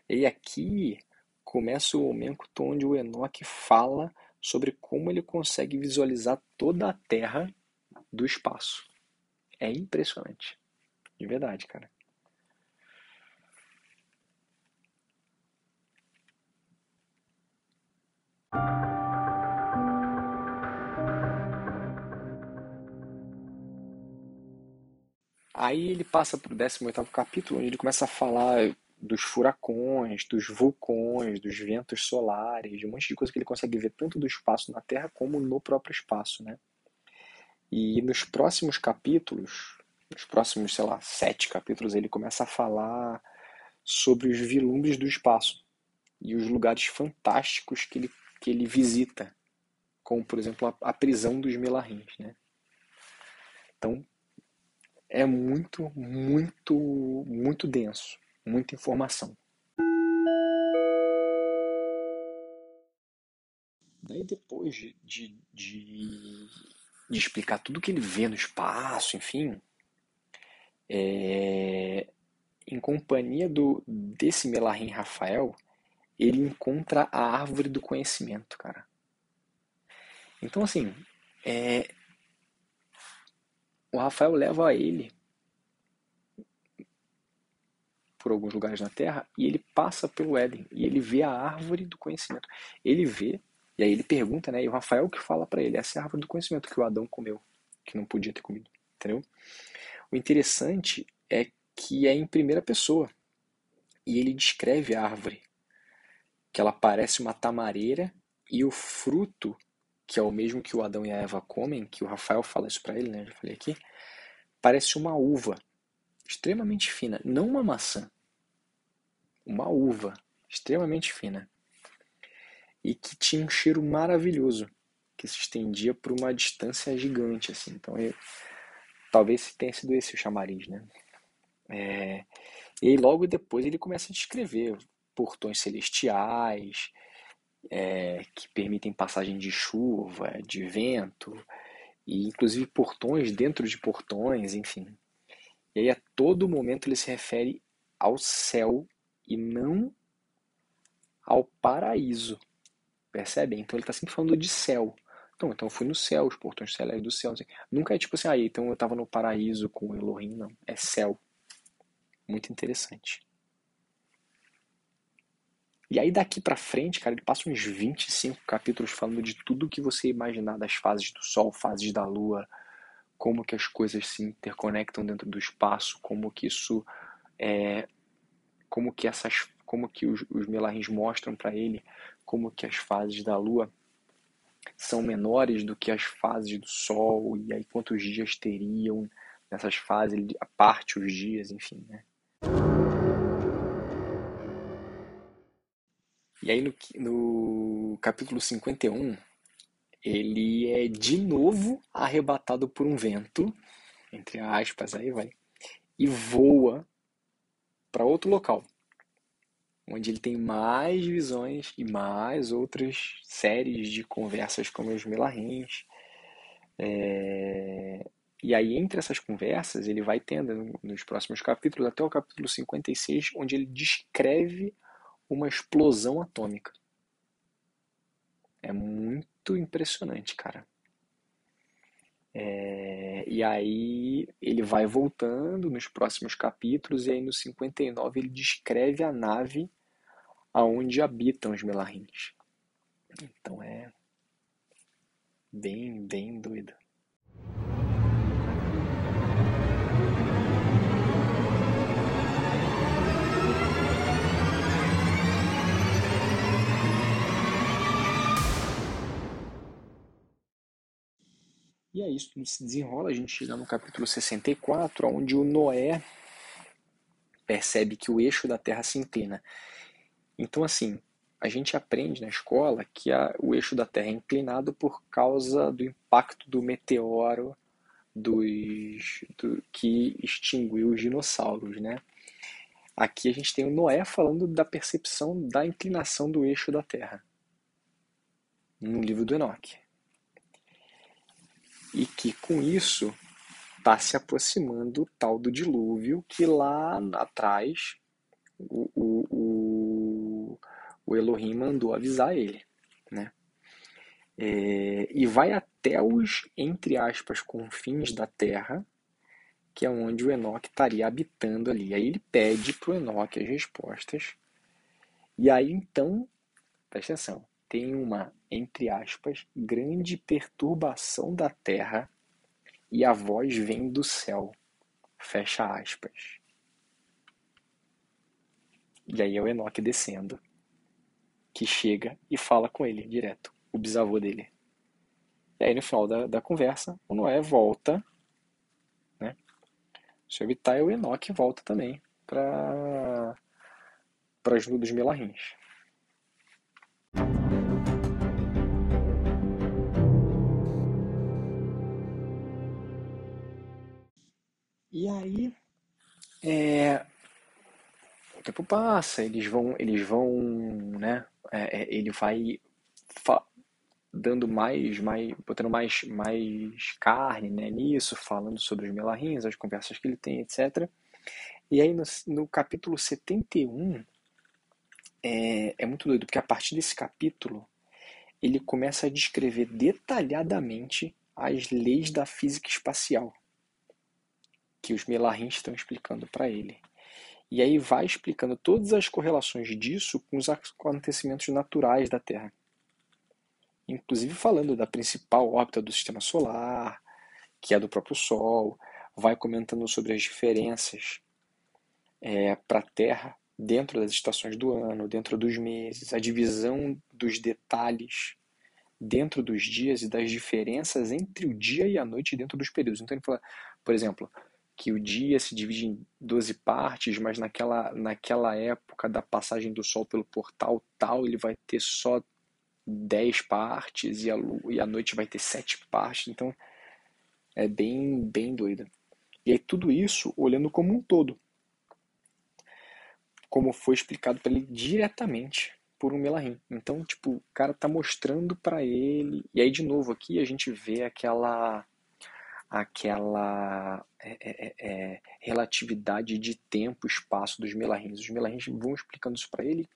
E aqui começa o momento onde o Enoque fala sobre como ele consegue visualizar toda a Terra do espaço. É impressionante. De verdade, cara. Aí ele passa para o 18 capítulo, onde ele começa a falar dos furacões, dos vulcões, dos ventos solares, de um monte de coisa que ele consegue ver tanto do espaço na Terra como no próprio espaço, né? E nos próximos capítulos, nos próximos, sei lá, sete capítulos, ele começa a falar sobre os vilumbres do espaço e os lugares fantásticos que ele, que ele visita, como, por exemplo, a, a prisão dos Melarrins, né? Então, é muito, muito, muito denso, muita informação. Daí depois de, de, de, de explicar tudo que ele vê no espaço, enfim, é, em companhia do desse Melarrim Rafael, ele encontra a árvore do conhecimento, cara. Então, assim, é, o Rafael leva ele por alguns lugares na Terra e ele passa pelo Éden e ele vê a árvore do conhecimento. Ele vê e aí ele pergunta, né? E o Rafael que fala para ele essa é a árvore do conhecimento que o Adão comeu, que não podia ter comido, entendeu? O interessante é que é em primeira pessoa e ele descreve a árvore que ela parece uma tamareira e o fruto, que é o mesmo que o Adão e a Eva comem, que o Rafael fala isso para ele, né? Eu já falei aqui, parece uma uva extremamente fina, não uma maçã, uma uva extremamente fina e que tinha um cheiro maravilhoso que se estendia por uma distância gigante assim. Então, eu, talvez tenha sido esse o chamariz, né? É, e logo depois ele começa a descrever portões celestiais é, que permitem passagem de chuva, de vento, e inclusive portões dentro de portões, enfim. E aí a todo momento ele se refere ao céu e não ao paraíso. Percebem? Então ele está sempre falando de céu. Então, então eu fui no céu, os portões celestiais do céu. Nunca é tipo assim, ah, então eu estava no paraíso com o Elohim, não. É céu. Muito interessante. E aí daqui para frente, cara, ele passa uns 25 capítulos falando de tudo que você imaginar das fases do Sol, fases da Lua, como que as coisas se interconectam dentro do espaço, como que isso é, como que essas, como que os, os melarins mostram para ele, como que as fases da Lua são menores do que as fases do Sol e aí quantos dias teriam nessas fases, ele parte os dias, enfim, né? E aí no, no capítulo 51, ele é de novo arrebatado por um vento, entre aspas, aí vai, e voa para outro local, onde ele tem mais visões e mais outras séries de conversas com os melarrins. É... E aí, entre essas conversas, ele vai tendo nos próximos capítulos, até o capítulo 56, onde ele descreve uma explosão atômica. Muito impressionante, cara. É, e aí ele vai voltando nos próximos capítulos, e aí no 59 ele descreve a nave aonde habitam os melarrins. Então é bem, bem doido. E é isso, tudo se desenrola, a gente chega no capítulo 64, onde o Noé percebe que o eixo da Terra se inclina. Então, assim, a gente aprende na escola que a, o eixo da Terra é inclinado por causa do impacto do meteoro dos, do, que extinguiu os dinossauros, né? Aqui a gente tem o Noé falando da percepção da inclinação do eixo da Terra, no livro do Enoque e que com isso está se aproximando o tal do dilúvio que lá atrás o, o, o, o Elohim mandou avisar ele, né? É, e vai até os, entre aspas, confins da terra, que é onde o Enoque estaria habitando ali. Aí ele pede para o Enoque as respostas. E aí então, presta atenção, tem uma, entre aspas, grande perturbação da terra e a voz vem do céu. Fecha aspas. E aí é o Enoque descendo, que chega e fala com ele direto, o bisavô dele. E aí no final da, da conversa, o Noé volta, né? Se evitar, o Enoque volta também para para as dos Melarrins. E aí, é, o tempo passa, eles vão, eles vão, né? É, é ele vai dando mais, mais, botando mais, mais carne, né? Nisso, falando sobre os melarrins, as conversas que ele tem, etc. E aí no, no capítulo 71 é, é muito doido, porque a partir desse capítulo ele começa a descrever detalhadamente as leis da física espacial que os Melarrins estão explicando para ele. E aí vai explicando todas as correlações disso com os acontecimentos naturais da Terra. Inclusive falando da principal órbita do sistema solar, que é do próprio Sol, vai comentando sobre as diferenças é, para a Terra dentro das estações do ano, dentro dos meses, a divisão dos detalhes dentro dos dias e das diferenças entre o dia e a noite dentro dos períodos. Então ele fala, por exemplo, que o dia se divide em 12 partes, mas naquela, naquela época da passagem do Sol pelo portal tal, ele vai ter só 10 partes e a, e a noite vai ter 7 partes. Então é bem, bem doido. E aí tudo isso olhando como um todo. Como foi explicado para ele diretamente por um Melahim. Então, tipo, o cara tá mostrando para ele. E aí, de novo, aqui a gente vê aquela aquela é, é, é, é relatividade de tempo e espaço dos Melahins. Os Melahins vão explicando isso para ele.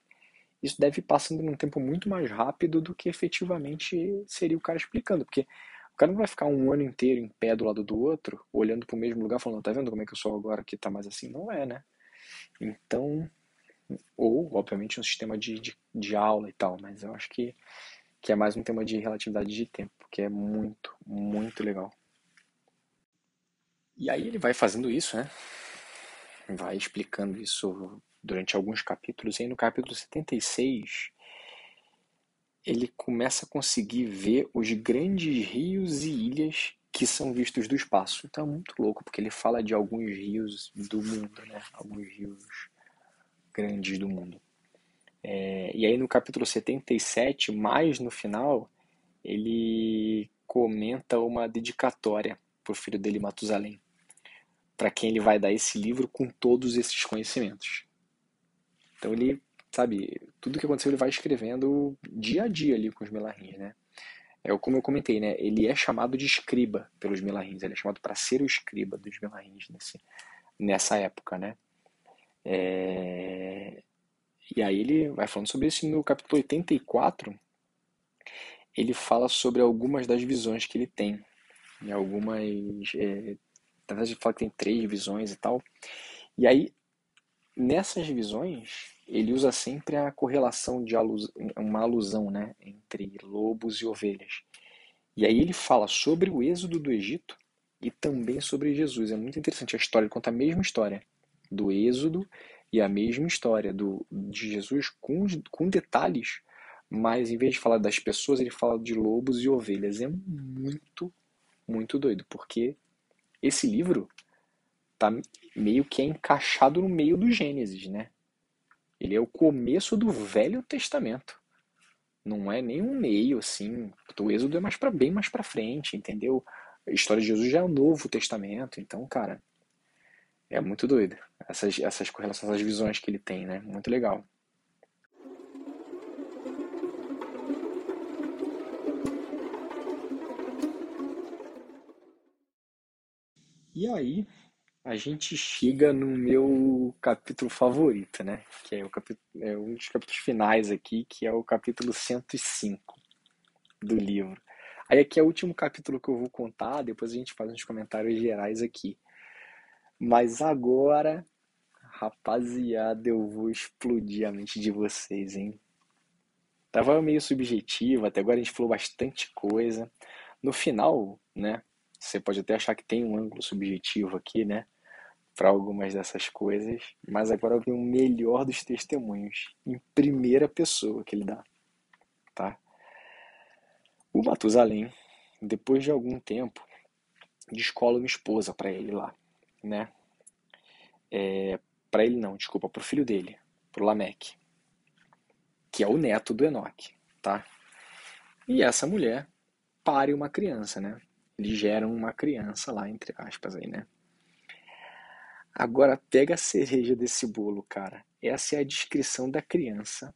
Isso deve ir passando num tempo muito mais rápido do que efetivamente seria o cara explicando, porque o cara não vai ficar um ano inteiro em pé do lado do outro, olhando para o mesmo lugar, falando, tá vendo como é que eu sou agora que tá mais assim? Não é, né? Então, ou, obviamente, um sistema de, de, de aula e tal, mas eu acho que, que é mais um tema de relatividade de tempo, que é muito, muito legal. E aí ele vai fazendo isso, né? Vai explicando isso durante alguns capítulos, e aí no capítulo 76 ele começa a conseguir ver os grandes rios e ilhas que são vistos do espaço. Então é muito louco, porque ele fala de alguns rios do mundo, né? Alguns rios grandes do mundo. É, e aí no capítulo 77, mais no final, ele comenta uma dedicatória para o filho dele, Matusalém, para quem ele vai dar esse livro com todos esses conhecimentos. Então ele, sabe, tudo que aconteceu ele vai escrevendo dia a dia ali com os Melarrins, né? É como eu comentei, né? Ele é chamado de escriba pelos Melarrins, ele é chamado para ser o escriba dos Melarrins nesse, nessa época, né? É... E aí ele vai falando sobre isso no capítulo 84. Ele fala sobre algumas das visões que ele tem. E algumas. É... Verdade, ele fala que tem três visões e tal. E aí, nessas visões, ele usa sempre a correlação de alus... uma alusão né, entre lobos e ovelhas. E aí ele fala sobre o êxodo do Egito e também sobre Jesus. É muito interessante a história, ele conta a mesma história do Êxodo e a mesma história do, de Jesus com, com detalhes, mas em vez de falar das pessoas, ele fala de lobos e ovelhas. É muito, muito doido, porque esse livro tá meio que encaixado no meio do Gênesis, né? Ele é o começo do Velho Testamento. Não é nem um meio assim. O Êxodo é mais para bem mais para frente, entendeu? A história de Jesus já é o Novo Testamento, então, cara, é muito doido. Essas, essas correlações, essas visões que ele tem, né? Muito legal. E aí, a gente chega no meu capítulo favorito, né? Que é, o capítulo, é um dos capítulos finais aqui, que é o capítulo 105 do livro. Aí aqui é o último capítulo que eu vou contar, depois a gente faz uns comentários gerais aqui. Mas agora, rapaziada, eu vou explodir a mente de vocês, hein? Tava meio subjetivo, até agora a gente falou bastante coisa. No final, né? Você pode até achar que tem um ângulo subjetivo aqui, né? Para algumas dessas coisas, mas agora vem o melhor dos testemunhos, em primeira pessoa que ele dá, tá? O Matusalém, depois de algum tempo, descola uma esposa para ele lá né? É, para ele não, desculpa, para o filho dele, para o Lameque, que é o neto do Enoque, tá? E essa mulher pare uma criança, né? Eles geram uma criança lá, entre aspas, aí, né? Agora pega a cereja desse bolo, cara. Essa é a descrição da criança,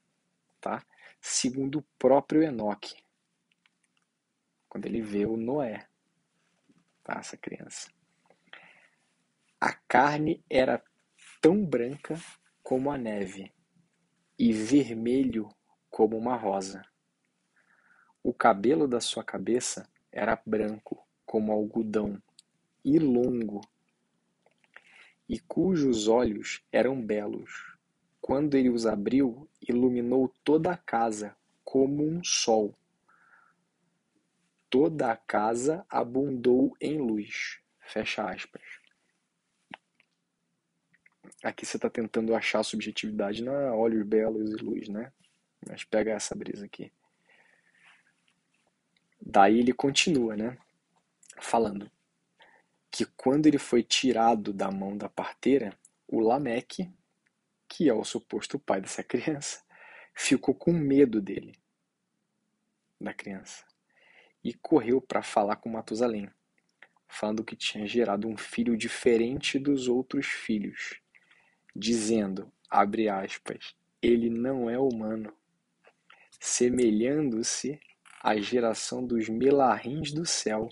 tá? Segundo o próprio Enoque, quando ele vê o Noé, tá? Essa criança. A carne era tão branca como a neve, e vermelho como uma rosa. O cabelo da sua cabeça era branco como algodão e longo, e cujos olhos eram belos. Quando ele os abriu, iluminou toda a casa como um sol. Toda a casa abundou em luz. Fecha aspas. Aqui você está tentando achar subjetividade na olhos belos e luz, né? Mas pega essa brisa aqui. Daí ele continua, né? Falando que quando ele foi tirado da mão da parteira, o Lameque, que é o suposto pai dessa criança, ficou com medo dele, da criança, e correu para falar com Matusalém, falando que tinha gerado um filho diferente dos outros filhos, dizendo, abre aspas, ele não é humano, semelhando-se à geração dos melarrins do céu.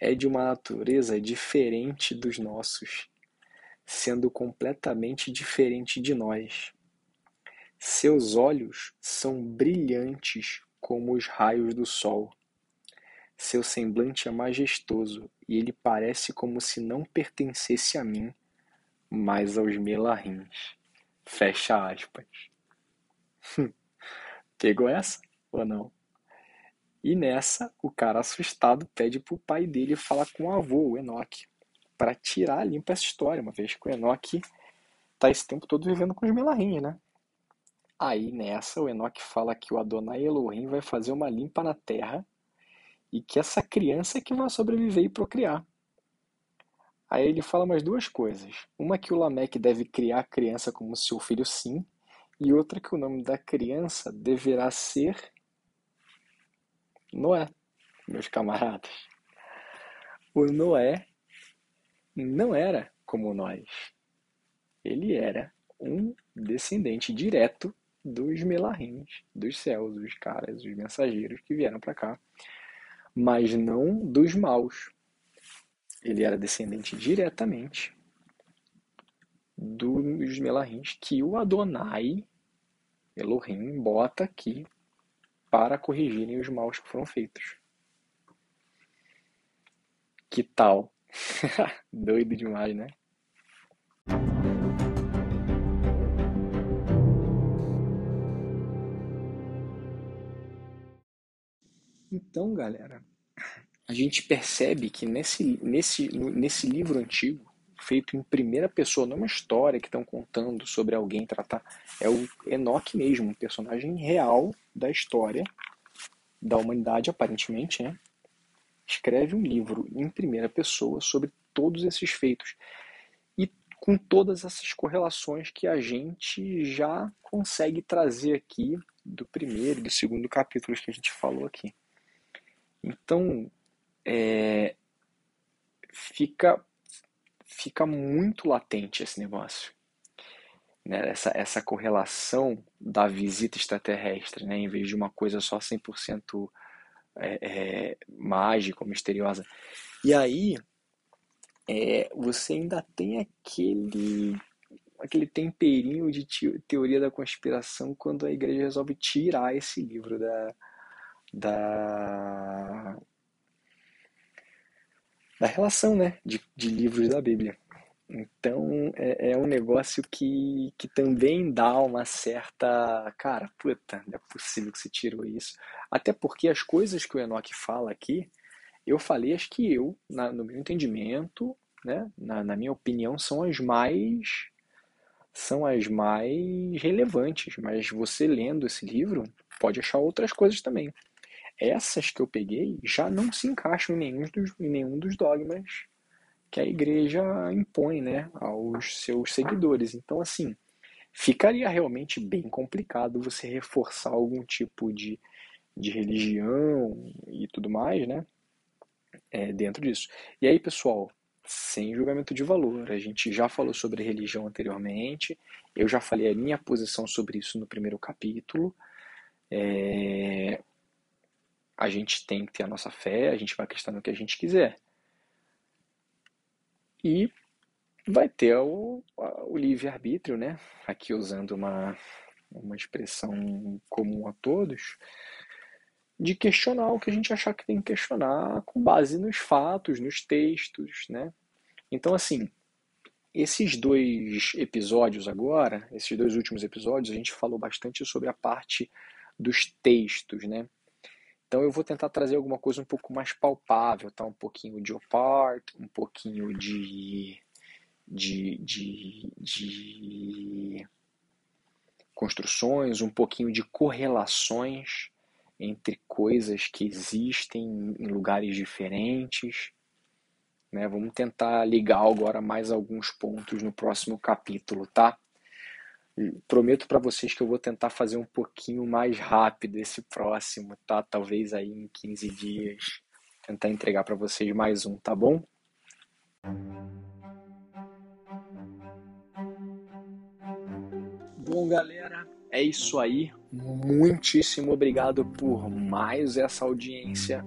É de uma natureza diferente dos nossos, sendo completamente diferente de nós. Seus olhos são brilhantes como os raios do sol. Seu semblante é majestoso e ele parece como se não pertencesse a mim, mas aos melarrins. Fecha aspas. <laughs> Pegou essa ou não? E nessa, o cara assustado pede pro pai dele falar com o avô, o Enoque, para tirar limpa essa história, uma vez que o Enoque tá esse tempo todo vivendo com os melarrins, né? Aí nessa, o Enoque fala que o Adonai Elohim vai fazer uma limpa na terra e que essa criança é que vai sobreviver e procriar. Aí ele fala mais duas coisas. Uma que o Lameque deve criar a criança como seu filho sim, e outra que o nome da criança deverá ser Noé, meus camaradas. O Noé não era como nós. Ele era um descendente direto dos melarrins, dos céus, os caras, os mensageiros que vieram para cá, mas não dos maus. Ele era descendente diretamente dos melarrins que o Adonai Elohim bota aqui para corrigirem os maus que foram feitos. Que tal? <laughs> Doido demais, né? Então, galera, a gente percebe que nesse, nesse, nesse livro antigo, feito em primeira pessoa, não é uma história que estão contando sobre alguém tratar. É o Enoch mesmo, um personagem real da história da humanidade, aparentemente, né? Escreve um livro em primeira pessoa sobre todos esses feitos e com todas essas correlações que a gente já consegue trazer aqui do primeiro e do segundo capítulo que a gente falou aqui. Então, é, fica fica muito latente esse negócio. Né? Essa, essa correlação da visita extraterrestre, né? em vez de uma coisa só 100% é, é, mágica ou misteriosa. E aí, é, você ainda tem aquele aquele temperinho de teoria da conspiração quando a igreja resolve tirar esse livro da, da da relação né, de, de livros da Bíblia. Então é, é, um negócio que, que também dá uma certa. Cara, puta, não é possível que você tirou isso. Até porque as coisas que o Enoch fala aqui, eu falei as que eu, na, no meu entendimento, né, na, na minha opinião, são as mais são as mais relevantes, mas você lendo esse livro pode achar outras coisas também essas que eu peguei já não se encaixam em nenhum dos, em nenhum dos dogmas que a igreja impõe né, aos seus seguidores. Então, assim, ficaria realmente bem complicado você reforçar algum tipo de, de religião e tudo mais, né? É, dentro disso. E aí, pessoal, sem julgamento de valor, a gente já falou sobre religião anteriormente, eu já falei a minha posição sobre isso no primeiro capítulo. É, a gente tem que ter a nossa fé, a gente vai acreditar no que a gente quiser. E vai ter o, o livre-arbítrio, né? Aqui usando uma, uma expressão comum a todos, de questionar o que a gente achar que tem que questionar com base nos fatos, nos textos, né? Então, assim, esses dois episódios agora, esses dois últimos episódios, a gente falou bastante sobre a parte dos textos, né? Então eu vou tentar trazer alguma coisa um pouco mais palpável, tá? Um pouquinho de opart, um pouquinho de, de, de, de construções, um pouquinho de correlações entre coisas que existem em lugares diferentes. Né? Vamos tentar ligar agora mais alguns pontos no próximo capítulo, tá? Prometo para vocês que eu vou tentar fazer um pouquinho mais rápido esse próximo, tá? Talvez aí em 15 dias tentar entregar para vocês mais um, tá bom? Bom, galera, é isso aí. Muitíssimo obrigado por mais essa audiência.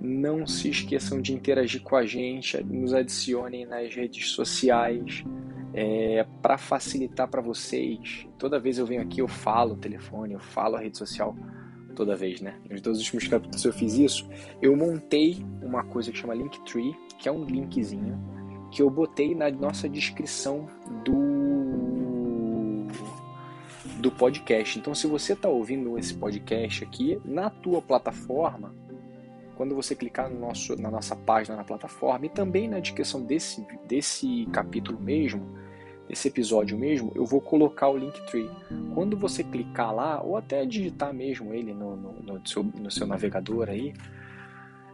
Não se esqueçam de interagir com a gente, nos adicionem nas redes sociais. É, para facilitar para vocês, toda vez eu venho aqui, eu falo o telefone, eu falo a rede social, toda vez, né? Nos dois últimos capítulos eu fiz isso. Eu montei uma coisa que chama Linktree, que é um linkzinho que eu botei na nossa descrição do do podcast. Então, se você está ouvindo esse podcast aqui na tua plataforma, quando você clicar no nosso, na nossa página na plataforma e também na descrição desse, desse capítulo mesmo, desse episódio mesmo, eu vou colocar o Linktree. Quando você clicar lá, ou até digitar mesmo ele no, no, no, seu, no seu navegador aí,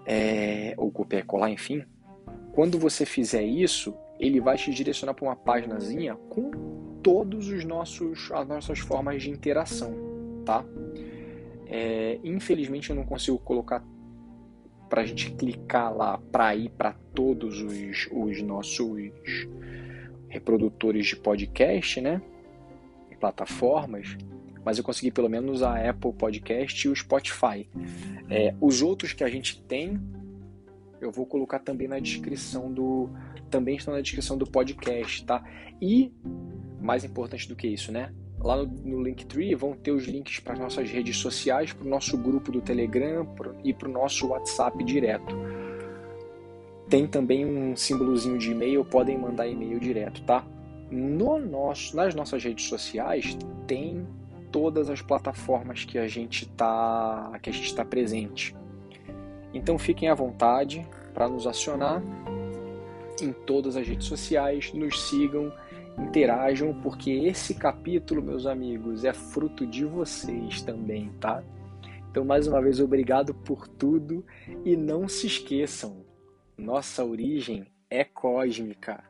é, ou copiar e colar, enfim, quando você fizer isso, ele vai te direcionar para uma páginazinha com todos os nossos as nossas formas de interação, tá? É, infelizmente eu não consigo colocar para a gente clicar lá para ir para todos os, os nossos reprodutores de podcast, né? E plataformas, mas eu consegui pelo menos a Apple Podcast e o Spotify. É, os outros que a gente tem eu vou colocar também na descrição do. Também estão na descrição do podcast, tá? E, mais importante do que isso, né? Lá no, no Linktree vão ter os links para nossas redes sociais, para o nosso grupo do Telegram pro, e para o nosso WhatsApp direto. Tem também um símbolozinho de e-mail, podem mandar e-mail direto, tá? No nosso, nas nossas redes sociais tem todas as plataformas que a gente está que a gente está presente. Então fiquem à vontade para nos acionar em todas as redes sociais, nos sigam, interajam, porque esse capítulo, meus amigos, é fruto de vocês também, tá? Então, mais uma vez, obrigado por tudo e não se esqueçam, nossa origem é cósmica.